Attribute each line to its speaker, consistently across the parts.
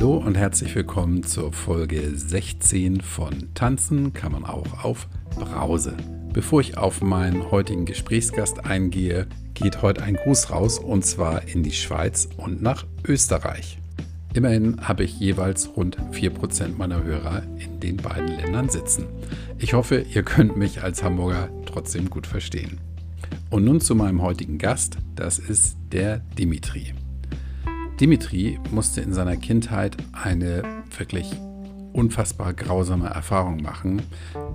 Speaker 1: Hallo und herzlich willkommen zur Folge 16 von Tanzen kann man auch auf Brause. Bevor ich auf meinen heutigen Gesprächsgast eingehe, geht heute ein Gruß raus und zwar in die Schweiz und nach Österreich. Immerhin habe ich jeweils rund 4% meiner Hörer in den beiden Ländern sitzen. Ich hoffe, ihr könnt mich als Hamburger trotzdem gut verstehen. Und nun zu meinem heutigen Gast, das ist der Dimitri. Dimitri musste in seiner Kindheit eine wirklich unfassbar grausame Erfahrung machen,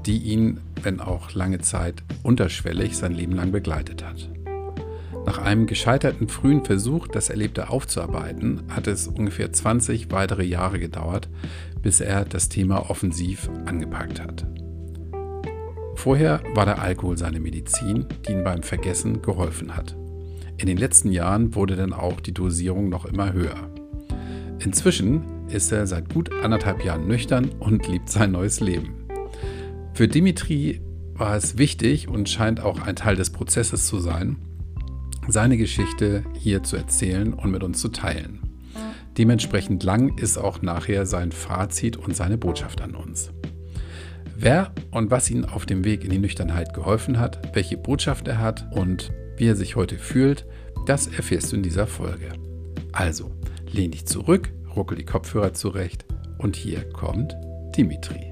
Speaker 1: die ihn, wenn auch lange Zeit, unterschwellig sein Leben lang begleitet hat. Nach einem gescheiterten frühen Versuch, das Erlebte aufzuarbeiten, hat es ungefähr 20 weitere Jahre gedauert, bis er das Thema offensiv angepackt hat. Vorher war der Alkohol seine Medizin, die ihm beim Vergessen geholfen hat. In den letzten Jahren wurde dann auch die Dosierung noch immer höher. Inzwischen ist er seit gut anderthalb Jahren nüchtern und liebt sein neues Leben. Für Dimitri war es wichtig und scheint auch ein Teil des Prozesses zu sein, seine Geschichte hier zu erzählen und mit uns zu teilen. Dementsprechend lang ist auch nachher sein Fazit und seine Botschaft an uns. Wer und was ihm auf dem Weg in die Nüchternheit geholfen hat, welche Botschaft er hat und wie er sich heute fühlt, das erfährst du in dieser Folge. Also, lehn dich zurück, ruckel die Kopfhörer zurecht und hier kommt Dimitri.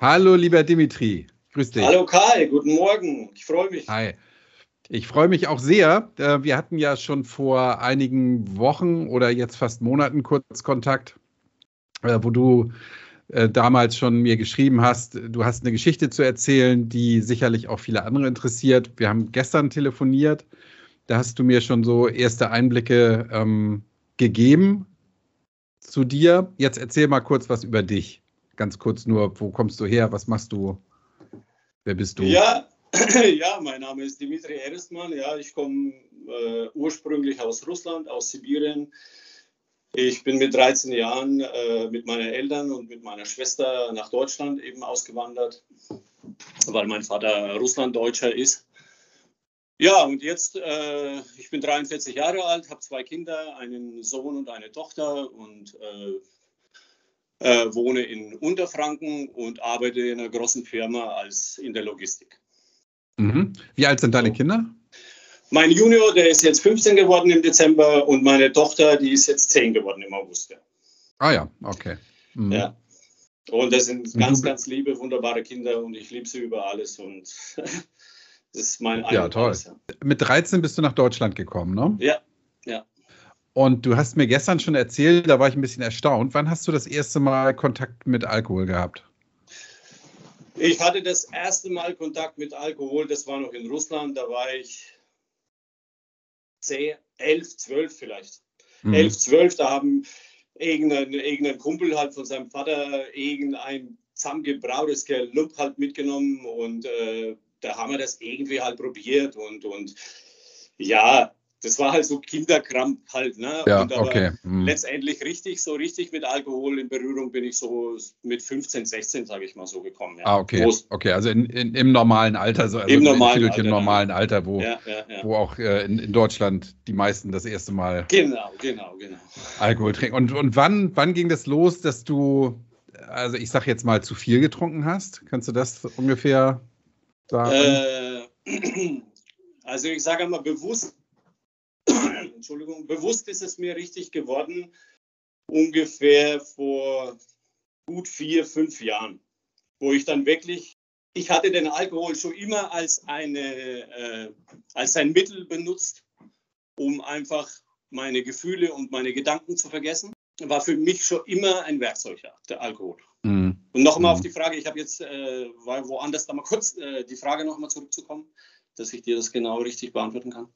Speaker 1: Hallo, lieber Dimitri. Grüß dich.
Speaker 2: Hallo Karl, guten Morgen. Ich freue mich.
Speaker 1: Hi. Ich freue mich auch sehr. Äh, wir hatten ja schon vor einigen Wochen oder jetzt fast Monaten kurz Kontakt, äh, wo du äh, damals schon mir geschrieben hast, du hast eine Geschichte zu erzählen, die sicherlich auch viele andere interessiert. Wir haben gestern telefoniert, da hast du mir schon so erste Einblicke ähm, gegeben zu dir. Jetzt erzähl mal kurz was über dich. Ganz kurz nur, wo kommst du her, was machst du, wer bist du?
Speaker 2: Ja, ja mein Name ist Dimitri Erstmann. Ja, ich komme äh, ursprünglich aus Russland, aus Sibirien. Ich bin mit 13 Jahren äh, mit meinen Eltern und mit meiner Schwester nach Deutschland eben ausgewandert, weil mein Vater Russlanddeutscher ist. Ja, und jetzt, äh, ich bin 43 Jahre alt, habe zwei Kinder, einen Sohn und eine Tochter und äh, äh, wohne in Unterfranken und arbeite in einer großen Firma als in der Logistik.
Speaker 1: Mhm. Wie alt sind deine Kinder?
Speaker 2: Mein Junior, der ist jetzt 15 geworden im Dezember und meine Tochter, die ist jetzt 10 geworden im August. Ja.
Speaker 1: Ah ja, okay.
Speaker 2: Mhm. Ja. Und das sind ganz, ganz liebe, wunderbare Kinder und ich liebe sie über alles und das ist mein
Speaker 1: Ja, toll. Ja. Mit 13 bist du nach Deutschland gekommen, ne?
Speaker 2: Ja, ja.
Speaker 1: Und du hast mir gestern schon erzählt, da war ich ein bisschen erstaunt. Wann hast du das erste Mal Kontakt mit Alkohol gehabt?
Speaker 2: Ich hatte das erste Mal Kontakt mit Alkohol, das war noch in Russland, da war ich 10, 11, 12 vielleicht. Mhm. 11, 12, da haben irgendein, irgendein Kumpel halt von seinem Vater irgendein zusammengebrautes Lump halt mitgenommen und äh, da haben wir das irgendwie halt probiert und, und ja, das war halt so Kinderkrampf halt. Ne?
Speaker 1: Ja,
Speaker 2: und aber
Speaker 1: okay.
Speaker 2: Hm. letztendlich richtig, so richtig mit Alkohol in Berührung bin ich so mit 15, 16, sage ich mal, so gekommen. Ja.
Speaker 1: Ah, okay. okay, also in, in, im normalen Alter, so, also
Speaker 2: im normalen Alter,
Speaker 1: normalen Alter, wo, ja, ja, wo auch äh, in, in, Deutschland die meisten das erste Mal
Speaker 2: genau, genau, genau.
Speaker 1: Alkohol trinken. Und, und wann, wann ging das los, dass du, also ich sage jetzt mal, zu viel getrunken hast? Kannst du das ungefähr sagen?
Speaker 2: Äh, also ich sage mal bewusst Entschuldigung, bewusst ist es mir richtig geworden, ungefähr vor gut vier, fünf Jahren, wo ich dann wirklich, ich hatte den Alkohol schon immer als, eine, äh, als ein Mittel benutzt, um einfach meine Gefühle und meine Gedanken zu vergessen. War für mich schon immer ein Werkzeug, der Alkohol. Mhm. Und nochmal mhm. auf die Frage, ich habe jetzt, äh, woanders da mal kurz äh, die Frage nochmal zurückzukommen, dass ich dir das genau richtig beantworten kann.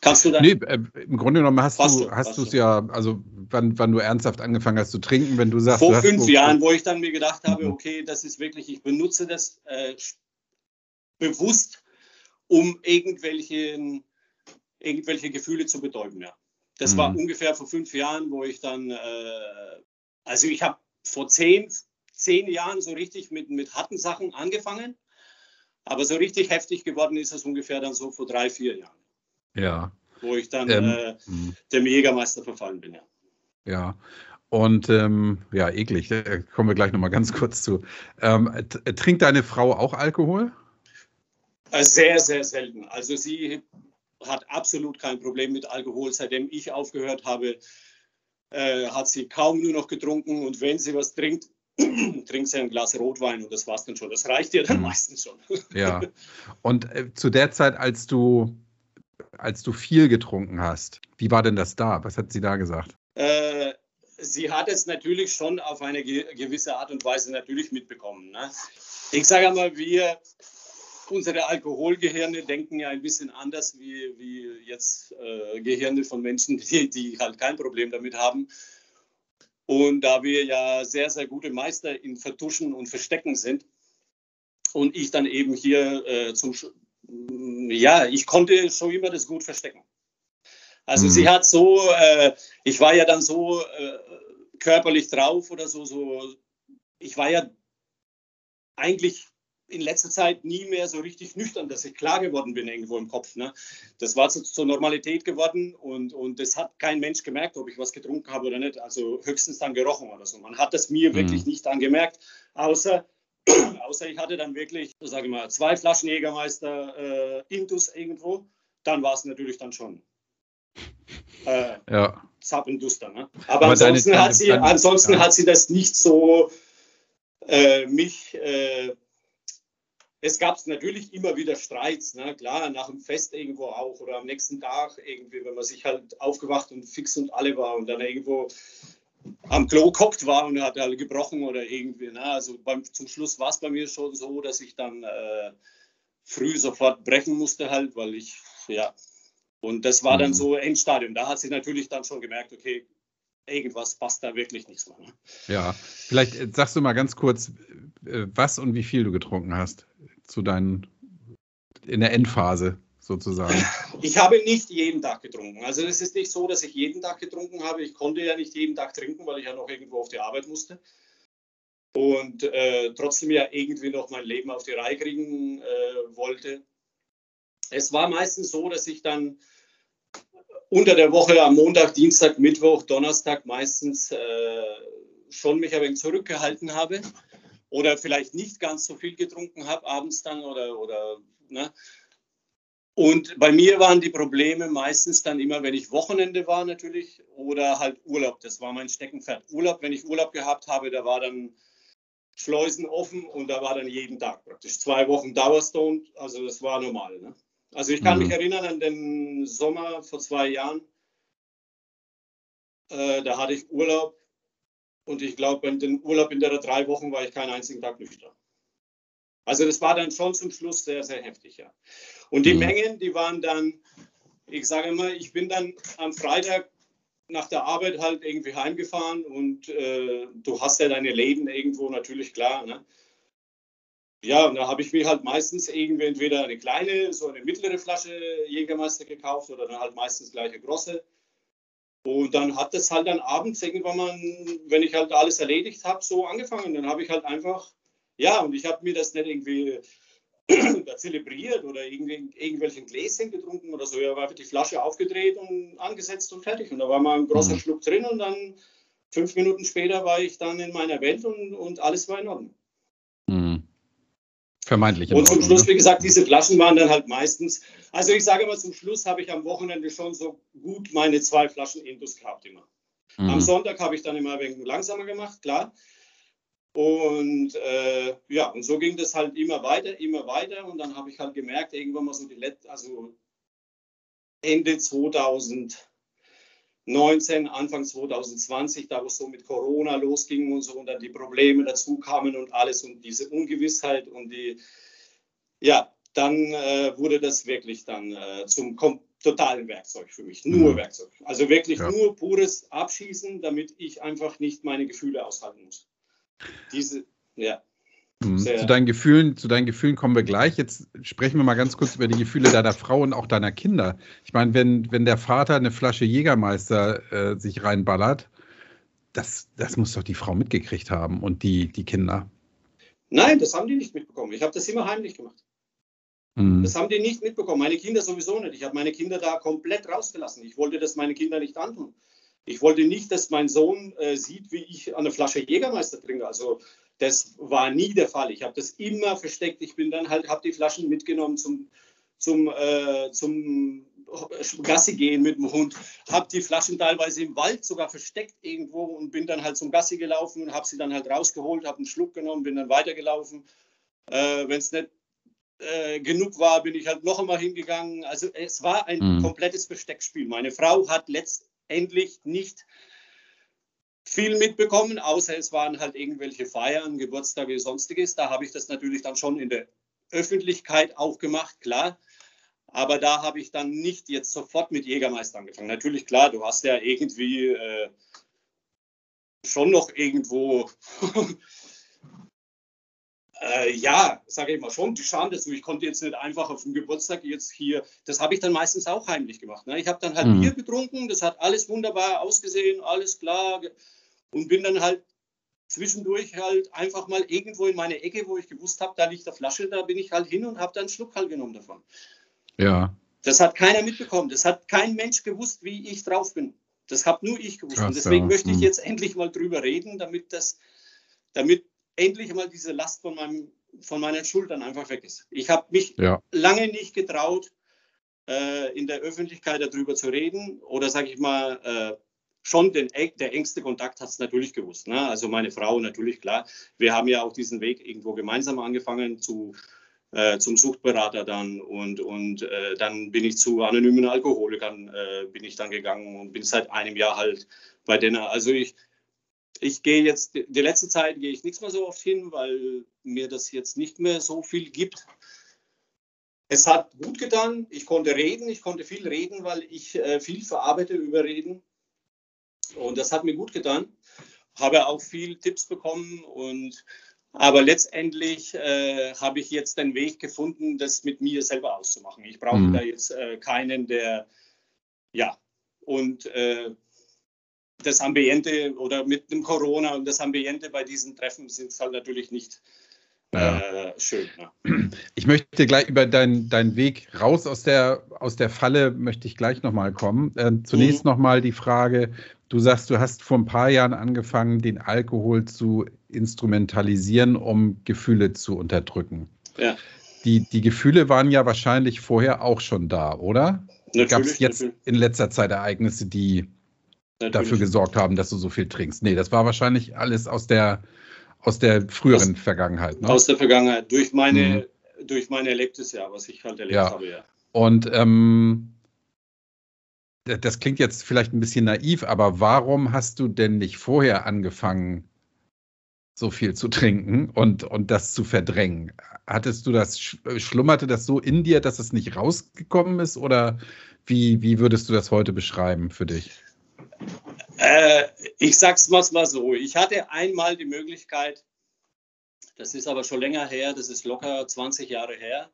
Speaker 2: Kannst du da?
Speaker 1: Nee, äh, im Grunde genommen hast fast du hast du es ja, also wann, wann du ernsthaft angefangen hast zu trinken, wenn du sagst.
Speaker 2: Vor fünf hast, Jahren, wo ich dann mir gedacht habe, mhm. okay, das ist wirklich, ich benutze das äh, bewusst, um irgendwelche, irgendwelche Gefühle zu betäuben, ja. Das mhm. war ungefähr vor fünf Jahren, wo ich dann, äh, also ich habe vor zehn, zehn Jahren so richtig mit, mit harten Sachen angefangen, aber so richtig heftig geworden ist es ungefähr dann so vor drei, vier Jahren.
Speaker 1: Ja.
Speaker 2: wo ich dann ähm, äh, hm. dem Jägermeister verfallen bin, ja.
Speaker 1: Ja. Und ähm, ja, eklig, da kommen wir gleich nochmal ganz kurz zu. Ähm, trinkt deine Frau auch Alkohol?
Speaker 2: Äh, sehr, sehr selten. Also sie hat absolut kein Problem mit Alkohol. Seitdem ich aufgehört habe, äh, hat sie kaum nur noch getrunken. Und wenn sie was trinkt, trinkt sie ein Glas Rotwein und das war's dann schon. Das reicht ihr dann hm. meistens schon.
Speaker 1: ja. Und äh, zu der Zeit, als du, als du viel getrunken hast, wie war denn das da? Was hat sie da gesagt?
Speaker 2: Äh, sie hat es natürlich schon auf eine gewisse Art und Weise natürlich mitbekommen. Ne? Ich sage einmal, wir, unsere Alkoholgehirne denken ja ein bisschen anders wie, wie jetzt äh, Gehirne von Menschen, die, die halt kein Problem damit haben. Und da wir ja sehr, sehr gute Meister in Vertuschen und Verstecken sind und ich dann eben hier äh, zum, ja, ich konnte schon immer das gut verstecken. Also mhm. sie hat so, äh, ich war ja dann so äh, körperlich drauf oder so, so, ich war ja eigentlich in letzter Zeit nie mehr so richtig nüchtern, dass ich klar geworden bin irgendwo im Kopf. Ne? Das war so, zur Normalität geworden und, und das hat kein Mensch gemerkt, ob ich was getrunken habe oder nicht. Also höchstens dann gerochen oder so. Man hat das mir mhm. wirklich nicht angemerkt, außer, außer ich hatte dann wirklich, sage ich mal, zwei Flaschen Jägermeister äh, Intus irgendwo. Dann war es natürlich dann schon äh, ja. Zappenduster. Ne? Aber, Aber ansonsten, deine, hat, sie, deine, ansonsten ja. hat sie das nicht so äh, mich. Äh, es gab natürlich immer wieder Streits, ne? klar, nach dem Fest irgendwo auch oder am nächsten Tag irgendwie, wenn man sich halt aufgewacht und fix und alle war und dann irgendwo am Klo gehockt war und hat halt gebrochen oder irgendwie. Ne? Also beim, zum Schluss war es bei mir schon so, dass ich dann äh, früh sofort brechen musste halt, weil ich ja und das war dann mhm. so Endstadium. Da hat sie natürlich dann schon gemerkt, okay, irgendwas passt da wirklich nichts mehr. Ne?
Speaker 1: Ja, vielleicht äh, sagst du mal ganz kurz, äh, was und wie viel du getrunken hast zu deinen in der Endphase sozusagen.
Speaker 2: Ich habe nicht jeden Tag getrunken. Also es ist nicht so, dass ich jeden Tag getrunken habe. Ich konnte ja nicht jeden Tag trinken, weil ich ja noch irgendwo auf die Arbeit musste. Und äh, trotzdem ja irgendwie noch mein Leben auf die Reihe kriegen äh, wollte es war meistens so, dass ich dann unter der Woche am Montag, Dienstag, Mittwoch, Donnerstag meistens äh, schon mich ein wenig zurückgehalten habe oder vielleicht nicht ganz so viel getrunken habe abends dann oder, oder ne? Und bei mir waren die Probleme meistens dann immer, wenn ich Wochenende war natürlich oder halt Urlaub. Das war mein Steckenpferd. Urlaub, wenn ich Urlaub gehabt habe, da war dann Schleusen offen und da war dann jeden Tag praktisch zwei Wochen Dauerstone. Also das war normal. Ne? Also ich kann mhm. mich erinnern an den Sommer vor zwei Jahren. Äh, da hatte ich Urlaub und ich glaube, in den Urlaub in der drei Wochen war ich keinen einzigen Tag nüchtern. Also das war dann schon zum Schluss sehr, sehr heftig, ja. Und die mhm. Mengen, die waren dann, ich sage immer, ich bin dann am Freitag nach der Arbeit halt irgendwie heimgefahren und äh, du hast ja deine Läden irgendwo natürlich klar. Ne? Ja, und da habe ich mir halt meistens irgendwie entweder eine kleine, so eine mittlere Flasche Jägermeister gekauft oder dann halt meistens gleich eine große. Und dann hat das halt dann abends irgendwann mal, wenn ich halt alles erledigt habe, so angefangen. Dann habe ich halt einfach, ja, und ich habe mir das nicht irgendwie da zelebriert oder irgendwie irgendwelchen Gläschen getrunken oder so. Ja, war einfach die Flasche aufgedreht und angesetzt und fertig. Und da war mal ein großer mhm. Schluck drin und dann fünf Minuten später war ich dann in meiner Welt und, und alles war in Ordnung.
Speaker 1: Vermeintlich.
Speaker 2: Und zum Schluss, ne? wie gesagt, diese Flaschen waren dann halt meistens, also ich sage mal, zum Schluss habe ich am Wochenende schon so gut meine zwei Flaschen Indus gehabt immer. Mhm. Am Sonntag habe ich dann immer ein wenig langsamer gemacht, klar. Und äh, ja, und so ging das halt immer weiter, immer weiter. Und dann habe ich halt gemerkt, irgendwann mal so die letzte, also Ende 2000, 19, Anfang 2020, da wo es so mit Corona losging und so und dann die Probleme dazu kamen und alles und diese Ungewissheit und die, ja, dann äh, wurde das wirklich dann äh, zum totalen Werkzeug für mich. Nur mhm. Werkzeug. Also wirklich ja. nur pures Abschießen, damit ich einfach nicht meine Gefühle aushalten muss. Diese, ja.
Speaker 1: Mhm. Zu deinen, Gefühlen, zu deinen Gefühlen kommen wir gleich. Jetzt sprechen wir mal ganz kurz über die Gefühle deiner Frau und auch deiner Kinder. Ich meine, wenn, wenn der Vater eine Flasche Jägermeister äh, sich reinballert, das, das muss doch die Frau mitgekriegt haben und die, die Kinder.
Speaker 2: Nein, das haben die nicht mitbekommen. Ich habe das immer heimlich gemacht. Mhm. Das haben die nicht mitbekommen. Meine Kinder sowieso nicht. Ich habe meine Kinder da komplett rausgelassen. Ich wollte das meine Kinder nicht antun. Ich wollte nicht, dass mein Sohn äh, sieht, wie ich eine Flasche Jägermeister trinke. Also das war nie der Fall. Ich habe das immer versteckt. Ich bin dann halt, habe die Flaschen mitgenommen zum, zum, äh, zum Gassi gehen mit dem Hund, habe die Flaschen teilweise im Wald sogar versteckt irgendwo und bin dann halt zum Gassi gelaufen und habe sie dann halt rausgeholt, habe einen Schluck genommen, bin dann weitergelaufen. Äh, Wenn es nicht äh, genug war, bin ich halt noch einmal hingegangen. Also es war ein mhm. komplettes Versteckspiel. Meine Frau hat letztendlich nicht viel mitbekommen, außer es waren halt irgendwelche Feiern, Geburtstage, sonstiges. Da habe ich das natürlich dann schon in der Öffentlichkeit auch gemacht, klar. Aber da habe ich dann nicht jetzt sofort mit Jägermeister angefangen. Natürlich, klar, du hast ja irgendwie äh, schon noch irgendwo, äh, ja, sage ich mal, schon die Scham dazu. Ich konnte jetzt nicht einfach auf dem Geburtstag jetzt hier, das habe ich dann meistens auch heimlich gemacht. Ne? Ich habe dann halt mhm. Bier getrunken, das hat alles wunderbar ausgesehen, alles klar und bin dann halt zwischendurch halt einfach mal irgendwo in meine Ecke, wo ich gewusst habe, da liegt eine Flasche, da bin ich halt hin und habe dann einen Schluck halt genommen davon.
Speaker 1: Ja.
Speaker 2: Das hat keiner mitbekommen. Das hat kein Mensch gewusst, wie ich drauf bin. Das habe nur ich gewusst. Krass, und deswegen ja. möchte ich hm. jetzt endlich mal drüber reden, damit das, damit endlich mal diese Last von, meinem, von meinen Schultern einfach weg ist. Ich habe mich ja. lange nicht getraut, äh, in der Öffentlichkeit darüber zu reden. Oder sage ich mal, äh, schon den, der engste Kontakt hat es natürlich gewusst. Ne? Also meine Frau natürlich, klar. Wir haben ja auch diesen Weg irgendwo gemeinsam angefangen zu äh, zum Suchtberater dann und, und äh, dann bin ich zu anonymen Alkoholikern äh, bin ich dann gegangen und bin seit einem Jahr halt bei denen. Also ich, ich gehe jetzt, die letzte Zeit gehe ich nichts mehr so oft hin, weil mir das jetzt nicht mehr so viel gibt. Es hat gut getan, ich konnte reden, ich konnte viel reden, weil ich äh, viel verarbeite über Reden und das hat mir gut getan. Habe auch viel Tipps bekommen und aber letztendlich äh, habe ich jetzt den Weg gefunden, das mit mir selber auszumachen. Ich brauche mhm. da jetzt äh, keinen, der, ja, und äh, das Ambiente oder mit dem Corona und das Ambiente bei diesen Treffen sind halt natürlich nicht ja. Äh, schön.
Speaker 1: Ne? Ich möchte gleich über deinen dein Weg raus aus der, aus der Falle, möchte ich gleich nochmal kommen. Äh, zunächst mhm. nochmal die Frage, du sagst, du hast vor ein paar Jahren angefangen, den Alkohol zu instrumentalisieren, um Gefühle zu unterdrücken.
Speaker 2: Ja.
Speaker 1: Die, die Gefühle waren ja wahrscheinlich vorher auch schon da, oder? Gab es jetzt natürlich. in letzter Zeit Ereignisse, die natürlich. dafür gesorgt haben, dass du so viel trinkst? Nee, das war wahrscheinlich alles aus der, aus der früheren aus, Vergangenheit.
Speaker 2: Ne? Aus der Vergangenheit, durch meine, mhm. durch mein erlebtes Jahr, was ich halt erlebt ja. habe, ja.
Speaker 1: Und ähm, das klingt jetzt vielleicht ein bisschen naiv, aber warum hast du denn nicht vorher angefangen, so viel zu trinken und, und das zu verdrängen? Hattest du das, schlummerte das so in dir, dass es nicht rausgekommen ist? Oder wie, wie würdest du das heute beschreiben für dich?
Speaker 2: Äh, ich sag's mal so. Ich hatte einmal die Möglichkeit, das ist aber schon länger her, das ist locker 20 Jahre her,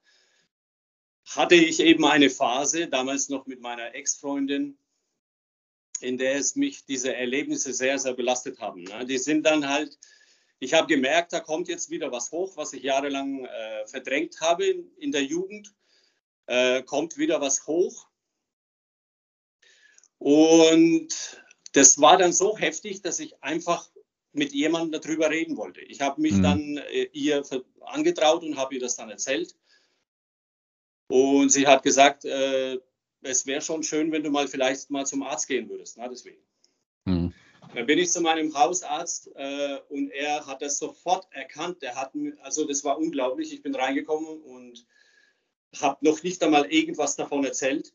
Speaker 2: hatte ich eben eine Phase, damals noch mit meiner Ex-Freundin, in der es mich diese Erlebnisse sehr, sehr belastet haben. Ne? Die sind dann halt, ich habe gemerkt, da kommt jetzt wieder was hoch, was ich jahrelang äh, verdrängt habe in der Jugend, äh, kommt wieder was hoch. Und das war dann so heftig, dass ich einfach mit jemandem darüber reden wollte. Ich habe mich mhm. dann äh, ihr angetraut und habe ihr das dann erzählt. Und sie hat gesagt, äh, es wäre schon schön, wenn du mal vielleicht mal zum Arzt gehen würdest. Na, deswegen. Mhm. Dann bin ich zu meinem Hausarzt äh, und er hat das sofort erkannt. Der hat, also das war unglaublich. Ich bin reingekommen und habe noch nicht einmal irgendwas davon erzählt.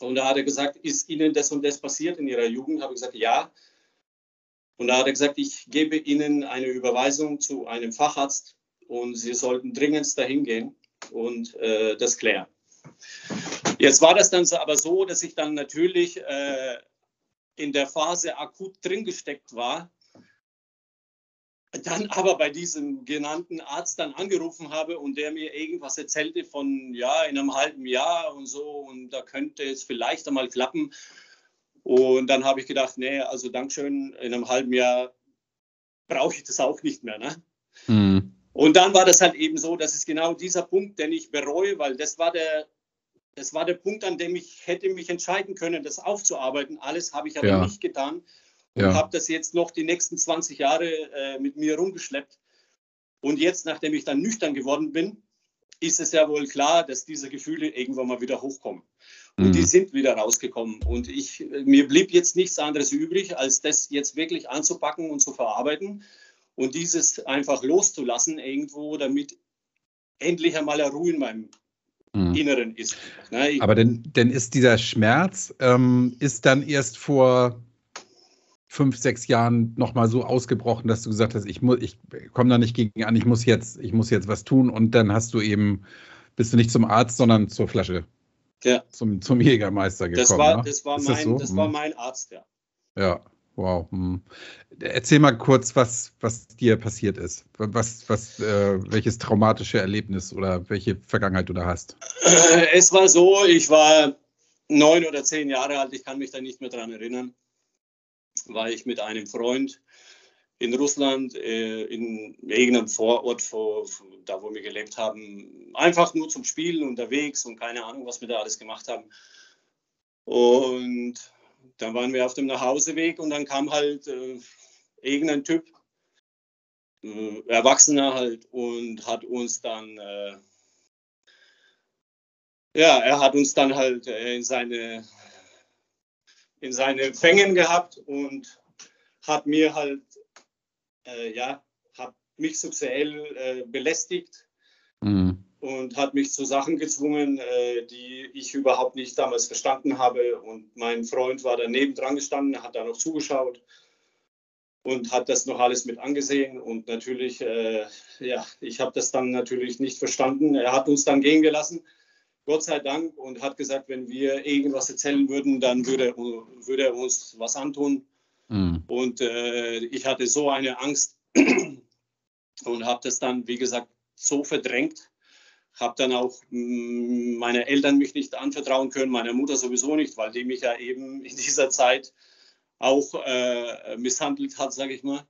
Speaker 2: Und da hat er gesagt, ist Ihnen das und das passiert in Ihrer Jugend? Habe ich gesagt, ja. Und da hat er gesagt, ich gebe Ihnen eine Überweisung zu einem Facharzt und Sie sollten dringend dahin gehen und äh, das klären. Jetzt war das dann aber so, dass ich dann natürlich äh, in der Phase akut drin gesteckt war, dann aber bei diesem genannten Arzt dann angerufen habe und der mir irgendwas erzählte von, ja, in einem halben Jahr und so und da könnte es vielleicht einmal klappen. Und dann habe ich gedacht, nee, also Dankeschön, in einem halben Jahr brauche ich das auch nicht mehr. Ne? Mhm. Und dann war das halt eben so, das ist genau dieser Punkt, den ich bereue, weil das war der, das war der Punkt, an dem ich hätte mich entscheiden können, das aufzuarbeiten. Alles habe ich aber ja. nicht getan und ja. habe das jetzt noch die nächsten 20 Jahre äh, mit mir rumgeschleppt. Und jetzt, nachdem ich dann nüchtern geworden bin, ist es ja wohl klar, dass diese Gefühle irgendwann mal wieder hochkommen. Und mhm. die sind wieder rausgekommen. Und ich, mir blieb jetzt nichts anderes übrig, als das jetzt wirklich anzupacken und zu verarbeiten und dieses einfach loszulassen irgendwo, damit endlich einmal Ruhe in meinem mhm. Inneren ist.
Speaker 1: Ne? Aber denn, denn ist dieser Schmerz, ähm, ist dann erst vor fünf, sechs Jahren nochmal so ausgebrochen, dass du gesagt hast, ich, ich komme da nicht gegen an, ich muss, jetzt, ich muss jetzt was tun und dann hast du eben, bist du nicht zum Arzt, sondern zur Flasche. Ja. Zum, zum Jägermeister gekommen.
Speaker 2: Das war, ne? das war, mein, das, so? das war hm. mein Arzt, ja.
Speaker 1: Ja, wow. Hm. Erzähl mal kurz, was, was dir passiert ist. Was, was, äh, welches traumatische Erlebnis oder welche Vergangenheit du da hast.
Speaker 2: Es war so, ich war neun oder zehn Jahre alt, ich kann mich da nicht mehr dran erinnern war ich mit einem Freund in Russland, äh, in irgendeinem Vorort, vor, da wo wir gelebt haben, einfach nur zum Spielen unterwegs und keine Ahnung, was wir da alles gemacht haben. Und dann waren wir auf dem Nachhauseweg und dann kam halt äh, irgendein Typ, äh, Erwachsener halt, und hat uns dann, äh, ja, er hat uns dann halt äh, in seine in seine Fängen gehabt und hat mir halt, äh, ja, hat mich sexuell äh, belästigt mhm. und hat mich zu Sachen gezwungen, äh, die ich überhaupt nicht damals verstanden habe. Und mein Freund war daneben dran gestanden, hat da noch zugeschaut und hat das noch alles mit angesehen. Und natürlich, äh, ja, ich habe das dann natürlich nicht verstanden. Er hat uns dann gehen gelassen. Gott sei Dank und hat gesagt, wenn wir irgendwas erzählen würden, dann würde, würde er uns was antun. Mhm. Und äh, ich hatte so eine Angst und habe das dann, wie gesagt, so verdrängt. Habe dann auch mm, meine Eltern mich nicht anvertrauen können, meine Mutter sowieso nicht, weil die mich ja eben in dieser Zeit auch äh, misshandelt hat, sage ich mal.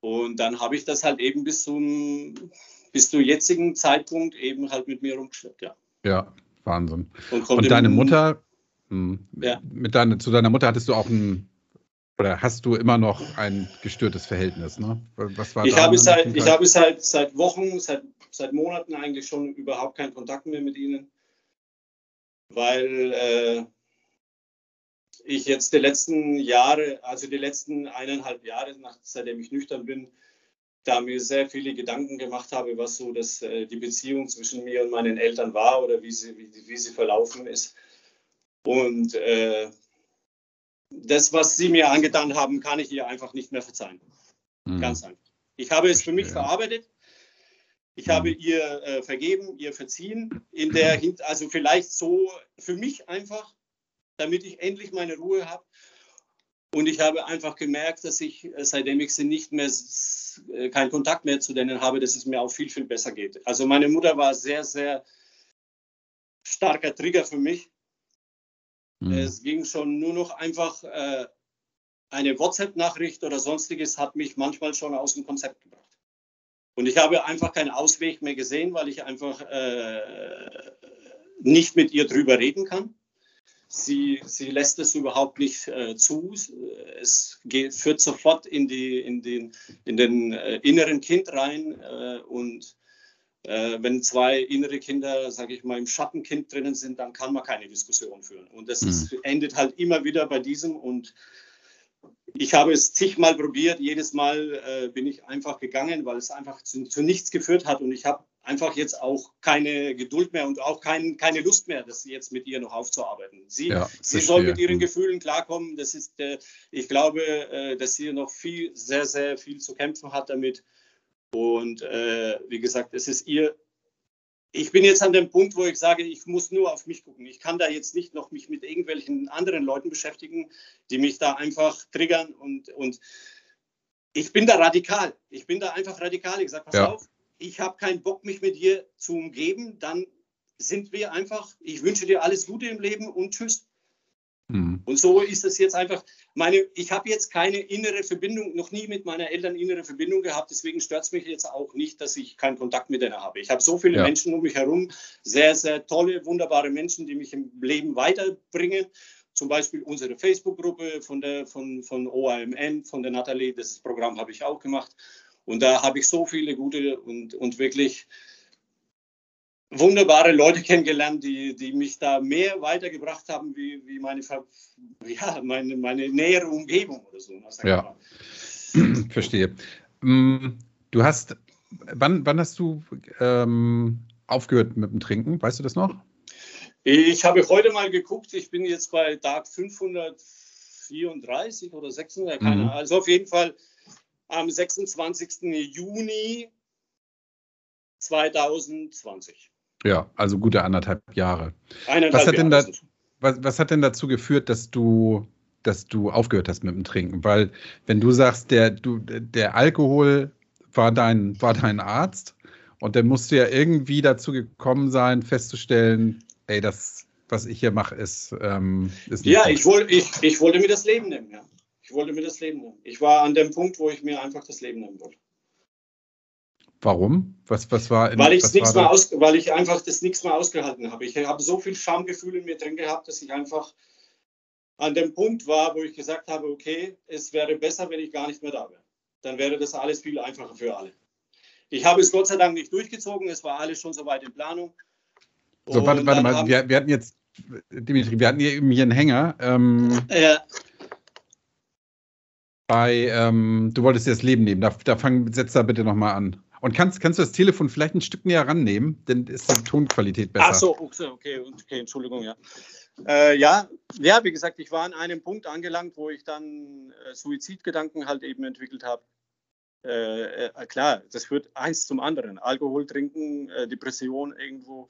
Speaker 2: Und dann habe ich das halt eben bis zum, bis zum jetzigen Zeitpunkt eben halt mit mir rumgeschleppt, ja.
Speaker 1: Ja, Wahnsinn. Und, und deine Mutter, hm, ja. mit deine, zu deiner Mutter hattest du auch ein, oder hast du immer noch ein gestörtes Verhältnis, ne?
Speaker 2: Was war ich habe seit, ich habe seit, seit Wochen, seit, seit Monaten eigentlich schon überhaupt keinen Kontakt mehr mit ihnen, weil äh, ich jetzt die letzten Jahre, also die letzten eineinhalb Jahre, nach, seitdem ich nüchtern bin, da mir sehr viele Gedanken gemacht habe, was so das, äh, die Beziehung zwischen mir und meinen Eltern war oder wie sie, wie, wie sie verlaufen ist. Und äh, das, was sie mir angetan haben, kann ich ihr einfach nicht mehr verzeihen. Mhm. Ganz einfach. Ich habe es für mich verarbeitet. Ich mhm. habe ihr äh, vergeben, ihr verziehen, in der also vielleicht so für mich einfach, damit ich endlich meine Ruhe habe. Und ich habe einfach gemerkt, dass ich, äh, seitdem ich sie nicht mehr, äh, keinen Kontakt mehr zu denen habe, dass es mir auch viel, viel besser geht. Also meine Mutter war sehr, sehr starker Trigger für mich. Mhm. Es ging schon nur noch einfach, äh, eine WhatsApp-Nachricht oder sonstiges hat mich manchmal schon aus dem Konzept gebracht. Und ich habe einfach keinen Ausweg mehr gesehen, weil ich einfach äh, nicht mit ihr drüber reden kann. Sie, sie lässt es überhaupt nicht äh, zu. Es geht, führt sofort in, die, in den, in den äh, inneren Kind rein. Äh, und äh, wenn zwei innere Kinder, sage ich mal, im Schattenkind drinnen sind, dann kann man keine Diskussion führen. Und das mhm. ist, endet halt immer wieder bei diesem. Und ich habe es zigmal probiert. Jedes Mal äh, bin ich einfach gegangen, weil es einfach zu, zu nichts geführt hat. Und ich habe einfach jetzt auch keine Geduld mehr und auch kein, keine Lust mehr, das jetzt mit ihr noch aufzuarbeiten. Sie, ja, sie soll mit ihren hm. Gefühlen klarkommen. Das ist, äh, ich glaube, äh, dass sie noch viel, sehr, sehr viel zu kämpfen hat damit. Und äh, wie gesagt, es ist ihr. Ich bin jetzt an dem Punkt, wo ich sage, ich muss nur auf mich gucken. Ich kann da jetzt nicht noch mich mit irgendwelchen anderen Leuten beschäftigen, die mich da einfach triggern und, und ich bin da radikal. Ich bin da einfach radikal. Ich sage, pass ja. auf, ich habe keinen Bock, mich mit dir zu umgeben, dann sind wir einfach, ich wünsche dir alles Gute im Leben und tschüss. Mhm. Und so ist es jetzt einfach. Meine, ich habe jetzt keine innere Verbindung, noch nie mit meiner Eltern innere Verbindung gehabt. Deswegen stört es mich jetzt auch nicht, dass ich keinen Kontakt mit denen habe. Ich habe so viele ja. Menschen um mich herum, sehr, sehr tolle, wunderbare Menschen, die mich im Leben weiterbringen. Zum Beispiel unsere Facebook-Gruppe von, von, von OAMN, von der Nathalie, das Programm habe ich auch gemacht. Und da habe ich so viele gute und, und wirklich wunderbare Leute kennengelernt, die, die mich da mehr weitergebracht haben, wie, wie meine, ja, meine, meine nähere Umgebung oder so.
Speaker 1: Ja, verstehe. Mm, du hast, wann, wann hast du ähm, aufgehört mit dem Trinken? Weißt du das noch?
Speaker 2: Ich habe heute mal geguckt, ich bin jetzt bei Tag 534 oder 600, keine mhm. Ahnung. Also auf jeden Fall am 26. Juni 2020.
Speaker 1: Ja, also gute anderthalb Jahre. Eineinhalb was hat, Jahre denn da, was, was hat denn dazu geführt, dass du, dass du aufgehört hast mit dem Trinken? Weil, wenn du sagst, der, du, der Alkohol war dein, war dein Arzt und der musste ja irgendwie dazu gekommen sein, festzustellen, ey, das, was ich hier mache, ist, ähm, ist
Speaker 2: Ja, ich, woll, ich, ich wollte mir das Leben nehmen, ja. Ich wollte mir das Leben nehmen. Ich war an dem Punkt, wo ich mir einfach das Leben nehmen wollte.
Speaker 1: Warum? Was, was war
Speaker 2: in, weil, was nichts war mehr aus, weil ich einfach das nichts mehr ausgehalten habe. Ich habe so viel Schamgefühl in mir drin gehabt, dass ich einfach an dem Punkt war, wo ich gesagt habe, okay, es wäre besser, wenn ich gar nicht mehr da wäre. Dann wäre das alles viel einfacher für alle. Ich habe es Gott sei Dank nicht durchgezogen, es war alles schon soweit in Planung.
Speaker 1: So, warte, warte mal, wir, wir, hatten jetzt, Dimitri, wir hatten hier eben hier einen Hänger. Ähm, ja. Bei, ähm, du wolltest dir das Leben nehmen, da, da fang, setz da bitte nochmal an. Und kannst, kannst du das Telefon vielleicht ein Stück näher rannehmen? Dann ist die Tonqualität besser.
Speaker 2: Ach so, okay, okay, okay Entschuldigung, ja. Äh, ja, ja, wie gesagt, ich war an einem Punkt angelangt, wo ich dann äh, Suizidgedanken halt eben entwickelt habe. Äh, äh, klar, das führt eins zum anderen. Alkohol trinken, äh, Depression irgendwo.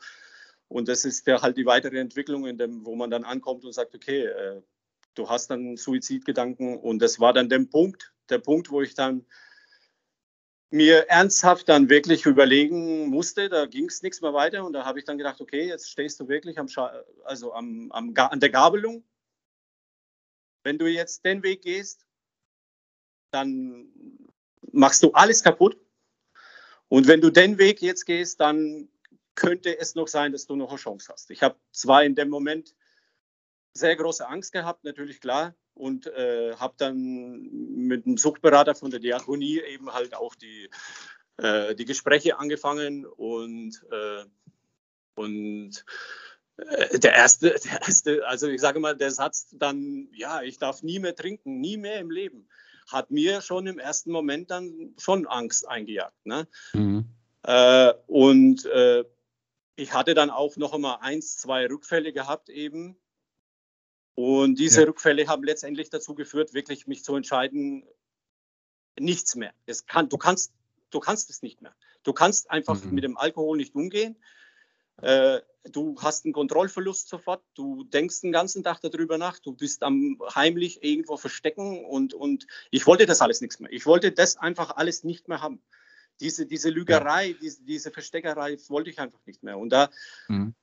Speaker 2: Und das ist ja halt die weitere Entwicklung, in dem, wo man dann ankommt und sagt, okay, äh, du hast dann Suizidgedanken. Und das war dann der Punkt, der Punkt, wo ich dann mir ernsthaft dann wirklich überlegen musste, da ging es nichts mehr weiter und da habe ich dann gedacht, okay, jetzt stehst du wirklich am also am, am, an der Gabelung. Wenn du jetzt den Weg gehst, dann machst du alles kaputt. Und wenn du den Weg jetzt gehst, dann könnte es noch sein, dass du noch eine Chance hast. Ich habe zwar in dem Moment sehr große Angst gehabt, natürlich klar, und äh, habe dann mit einem Suchtberater von der Diakonie eben halt auch die, äh, die Gespräche angefangen und, äh, und äh, der erste, der erste, also ich sage mal, der Satz dann, ja, ich darf nie mehr trinken, nie mehr im Leben, hat mir schon im ersten Moment dann schon Angst eingejagt. Ne? Mhm. Äh, und äh, ich hatte dann auch noch einmal eins, zwei Rückfälle gehabt eben und diese ja. Rückfälle haben letztendlich dazu geführt, wirklich mich zu entscheiden, nichts mehr. Es kann, du, kannst, du kannst es nicht mehr. Du kannst einfach mhm. mit dem Alkohol nicht umgehen. Äh, du hast einen Kontrollverlust sofort. Du denkst den ganzen Tag darüber nach. Du bist am heimlich irgendwo verstecken. Und, und ich wollte das alles nichts mehr. Ich wollte das einfach alles nicht mehr haben. Diese, diese Lügerei, ja. diese, diese Versteckerei wollte ich einfach nicht mehr. Und da mhm.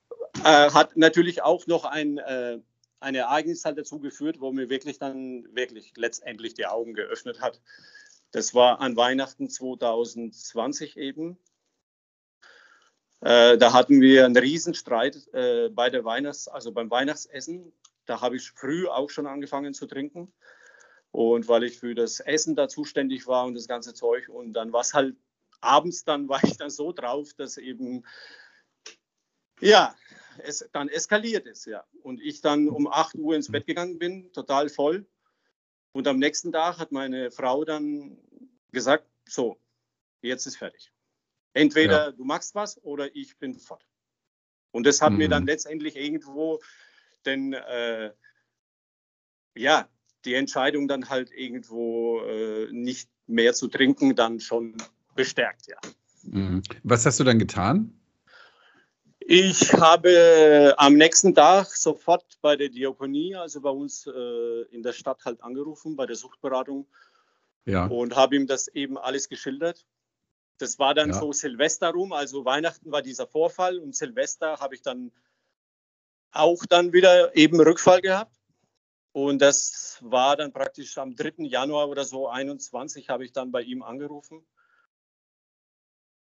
Speaker 2: äh, hat natürlich auch noch ein, äh, ein Ereignis halt dazu geführt, wo mir wirklich dann wirklich letztendlich die Augen geöffnet hat. Das war an Weihnachten 2020 eben. Äh, da hatten wir einen Riesenstreit äh, bei der Weihnachts-, also beim Weihnachtsessen. Da habe ich früh auch schon angefangen zu trinken. Und weil ich für das Essen da zuständig war und das ganze Zeug. Und dann war es halt abends, dann war ich dann so drauf, dass eben, ja, es dann eskaliert ist, ja. Und ich dann um 8 Uhr ins Bett gegangen bin, total voll. Und am nächsten Tag hat meine Frau dann gesagt, so, jetzt ist fertig. Entweder ja. du machst was oder ich bin fort. Und das hat mhm. mir dann letztendlich irgendwo denn äh, ja, die Entscheidung dann halt irgendwo äh, nicht mehr zu trinken dann schon bestärkt, ja.
Speaker 1: Mhm. Was hast du dann getan?
Speaker 2: Ich habe am nächsten Tag sofort bei der Diakonie, also bei uns äh, in der Stadt halt angerufen, bei der Suchtberatung ja. und habe ihm das eben alles geschildert. Das war dann ja. so Silvester rum, also Weihnachten war dieser Vorfall und Silvester habe ich dann auch dann wieder eben Rückfall gehabt. Und das war dann praktisch am 3. Januar oder so 21 habe ich dann bei ihm angerufen.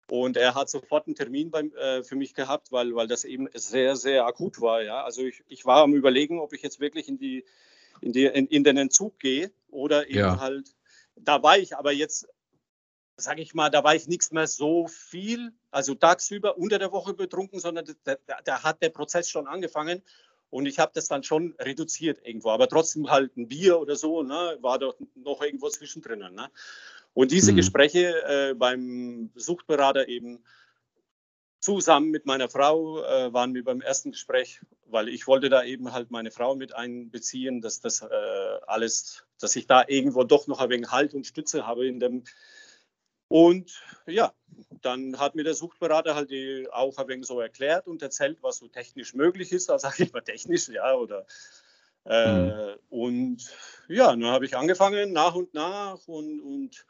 Speaker 2: Und er hat sofort einen Termin beim, äh, für mich gehabt, weil, weil das eben sehr, sehr akut war. Ja? Also ich, ich war am Überlegen, ob ich jetzt wirklich in, die, in, die, in, in den Entzug gehe oder eben ja. halt, da war ich aber jetzt, sage ich mal, da war ich nichts mehr so viel, also tagsüber unter der Woche betrunken, sondern da, da hat der Prozess schon angefangen. Und ich habe das dann schon reduziert irgendwo, aber trotzdem halt ein Bier oder so, ne, war doch noch irgendwo zwischendrin. Ne? Und diese mhm. Gespräche äh, beim Suchtberater eben zusammen mit meiner Frau äh, waren wir beim ersten Gespräch, weil ich wollte da eben halt meine Frau mit einbeziehen, dass das äh, alles, dass ich da irgendwo doch noch ein wenig Halt und Stütze habe in dem. Und ja, dann hat mir der Suchtberater halt die auch ein wenig so erklärt und erzählt, was so technisch möglich ist. Da sage ich mal technisch, ja, oder. Äh, mhm. Und ja, dann habe ich angefangen nach und nach und, und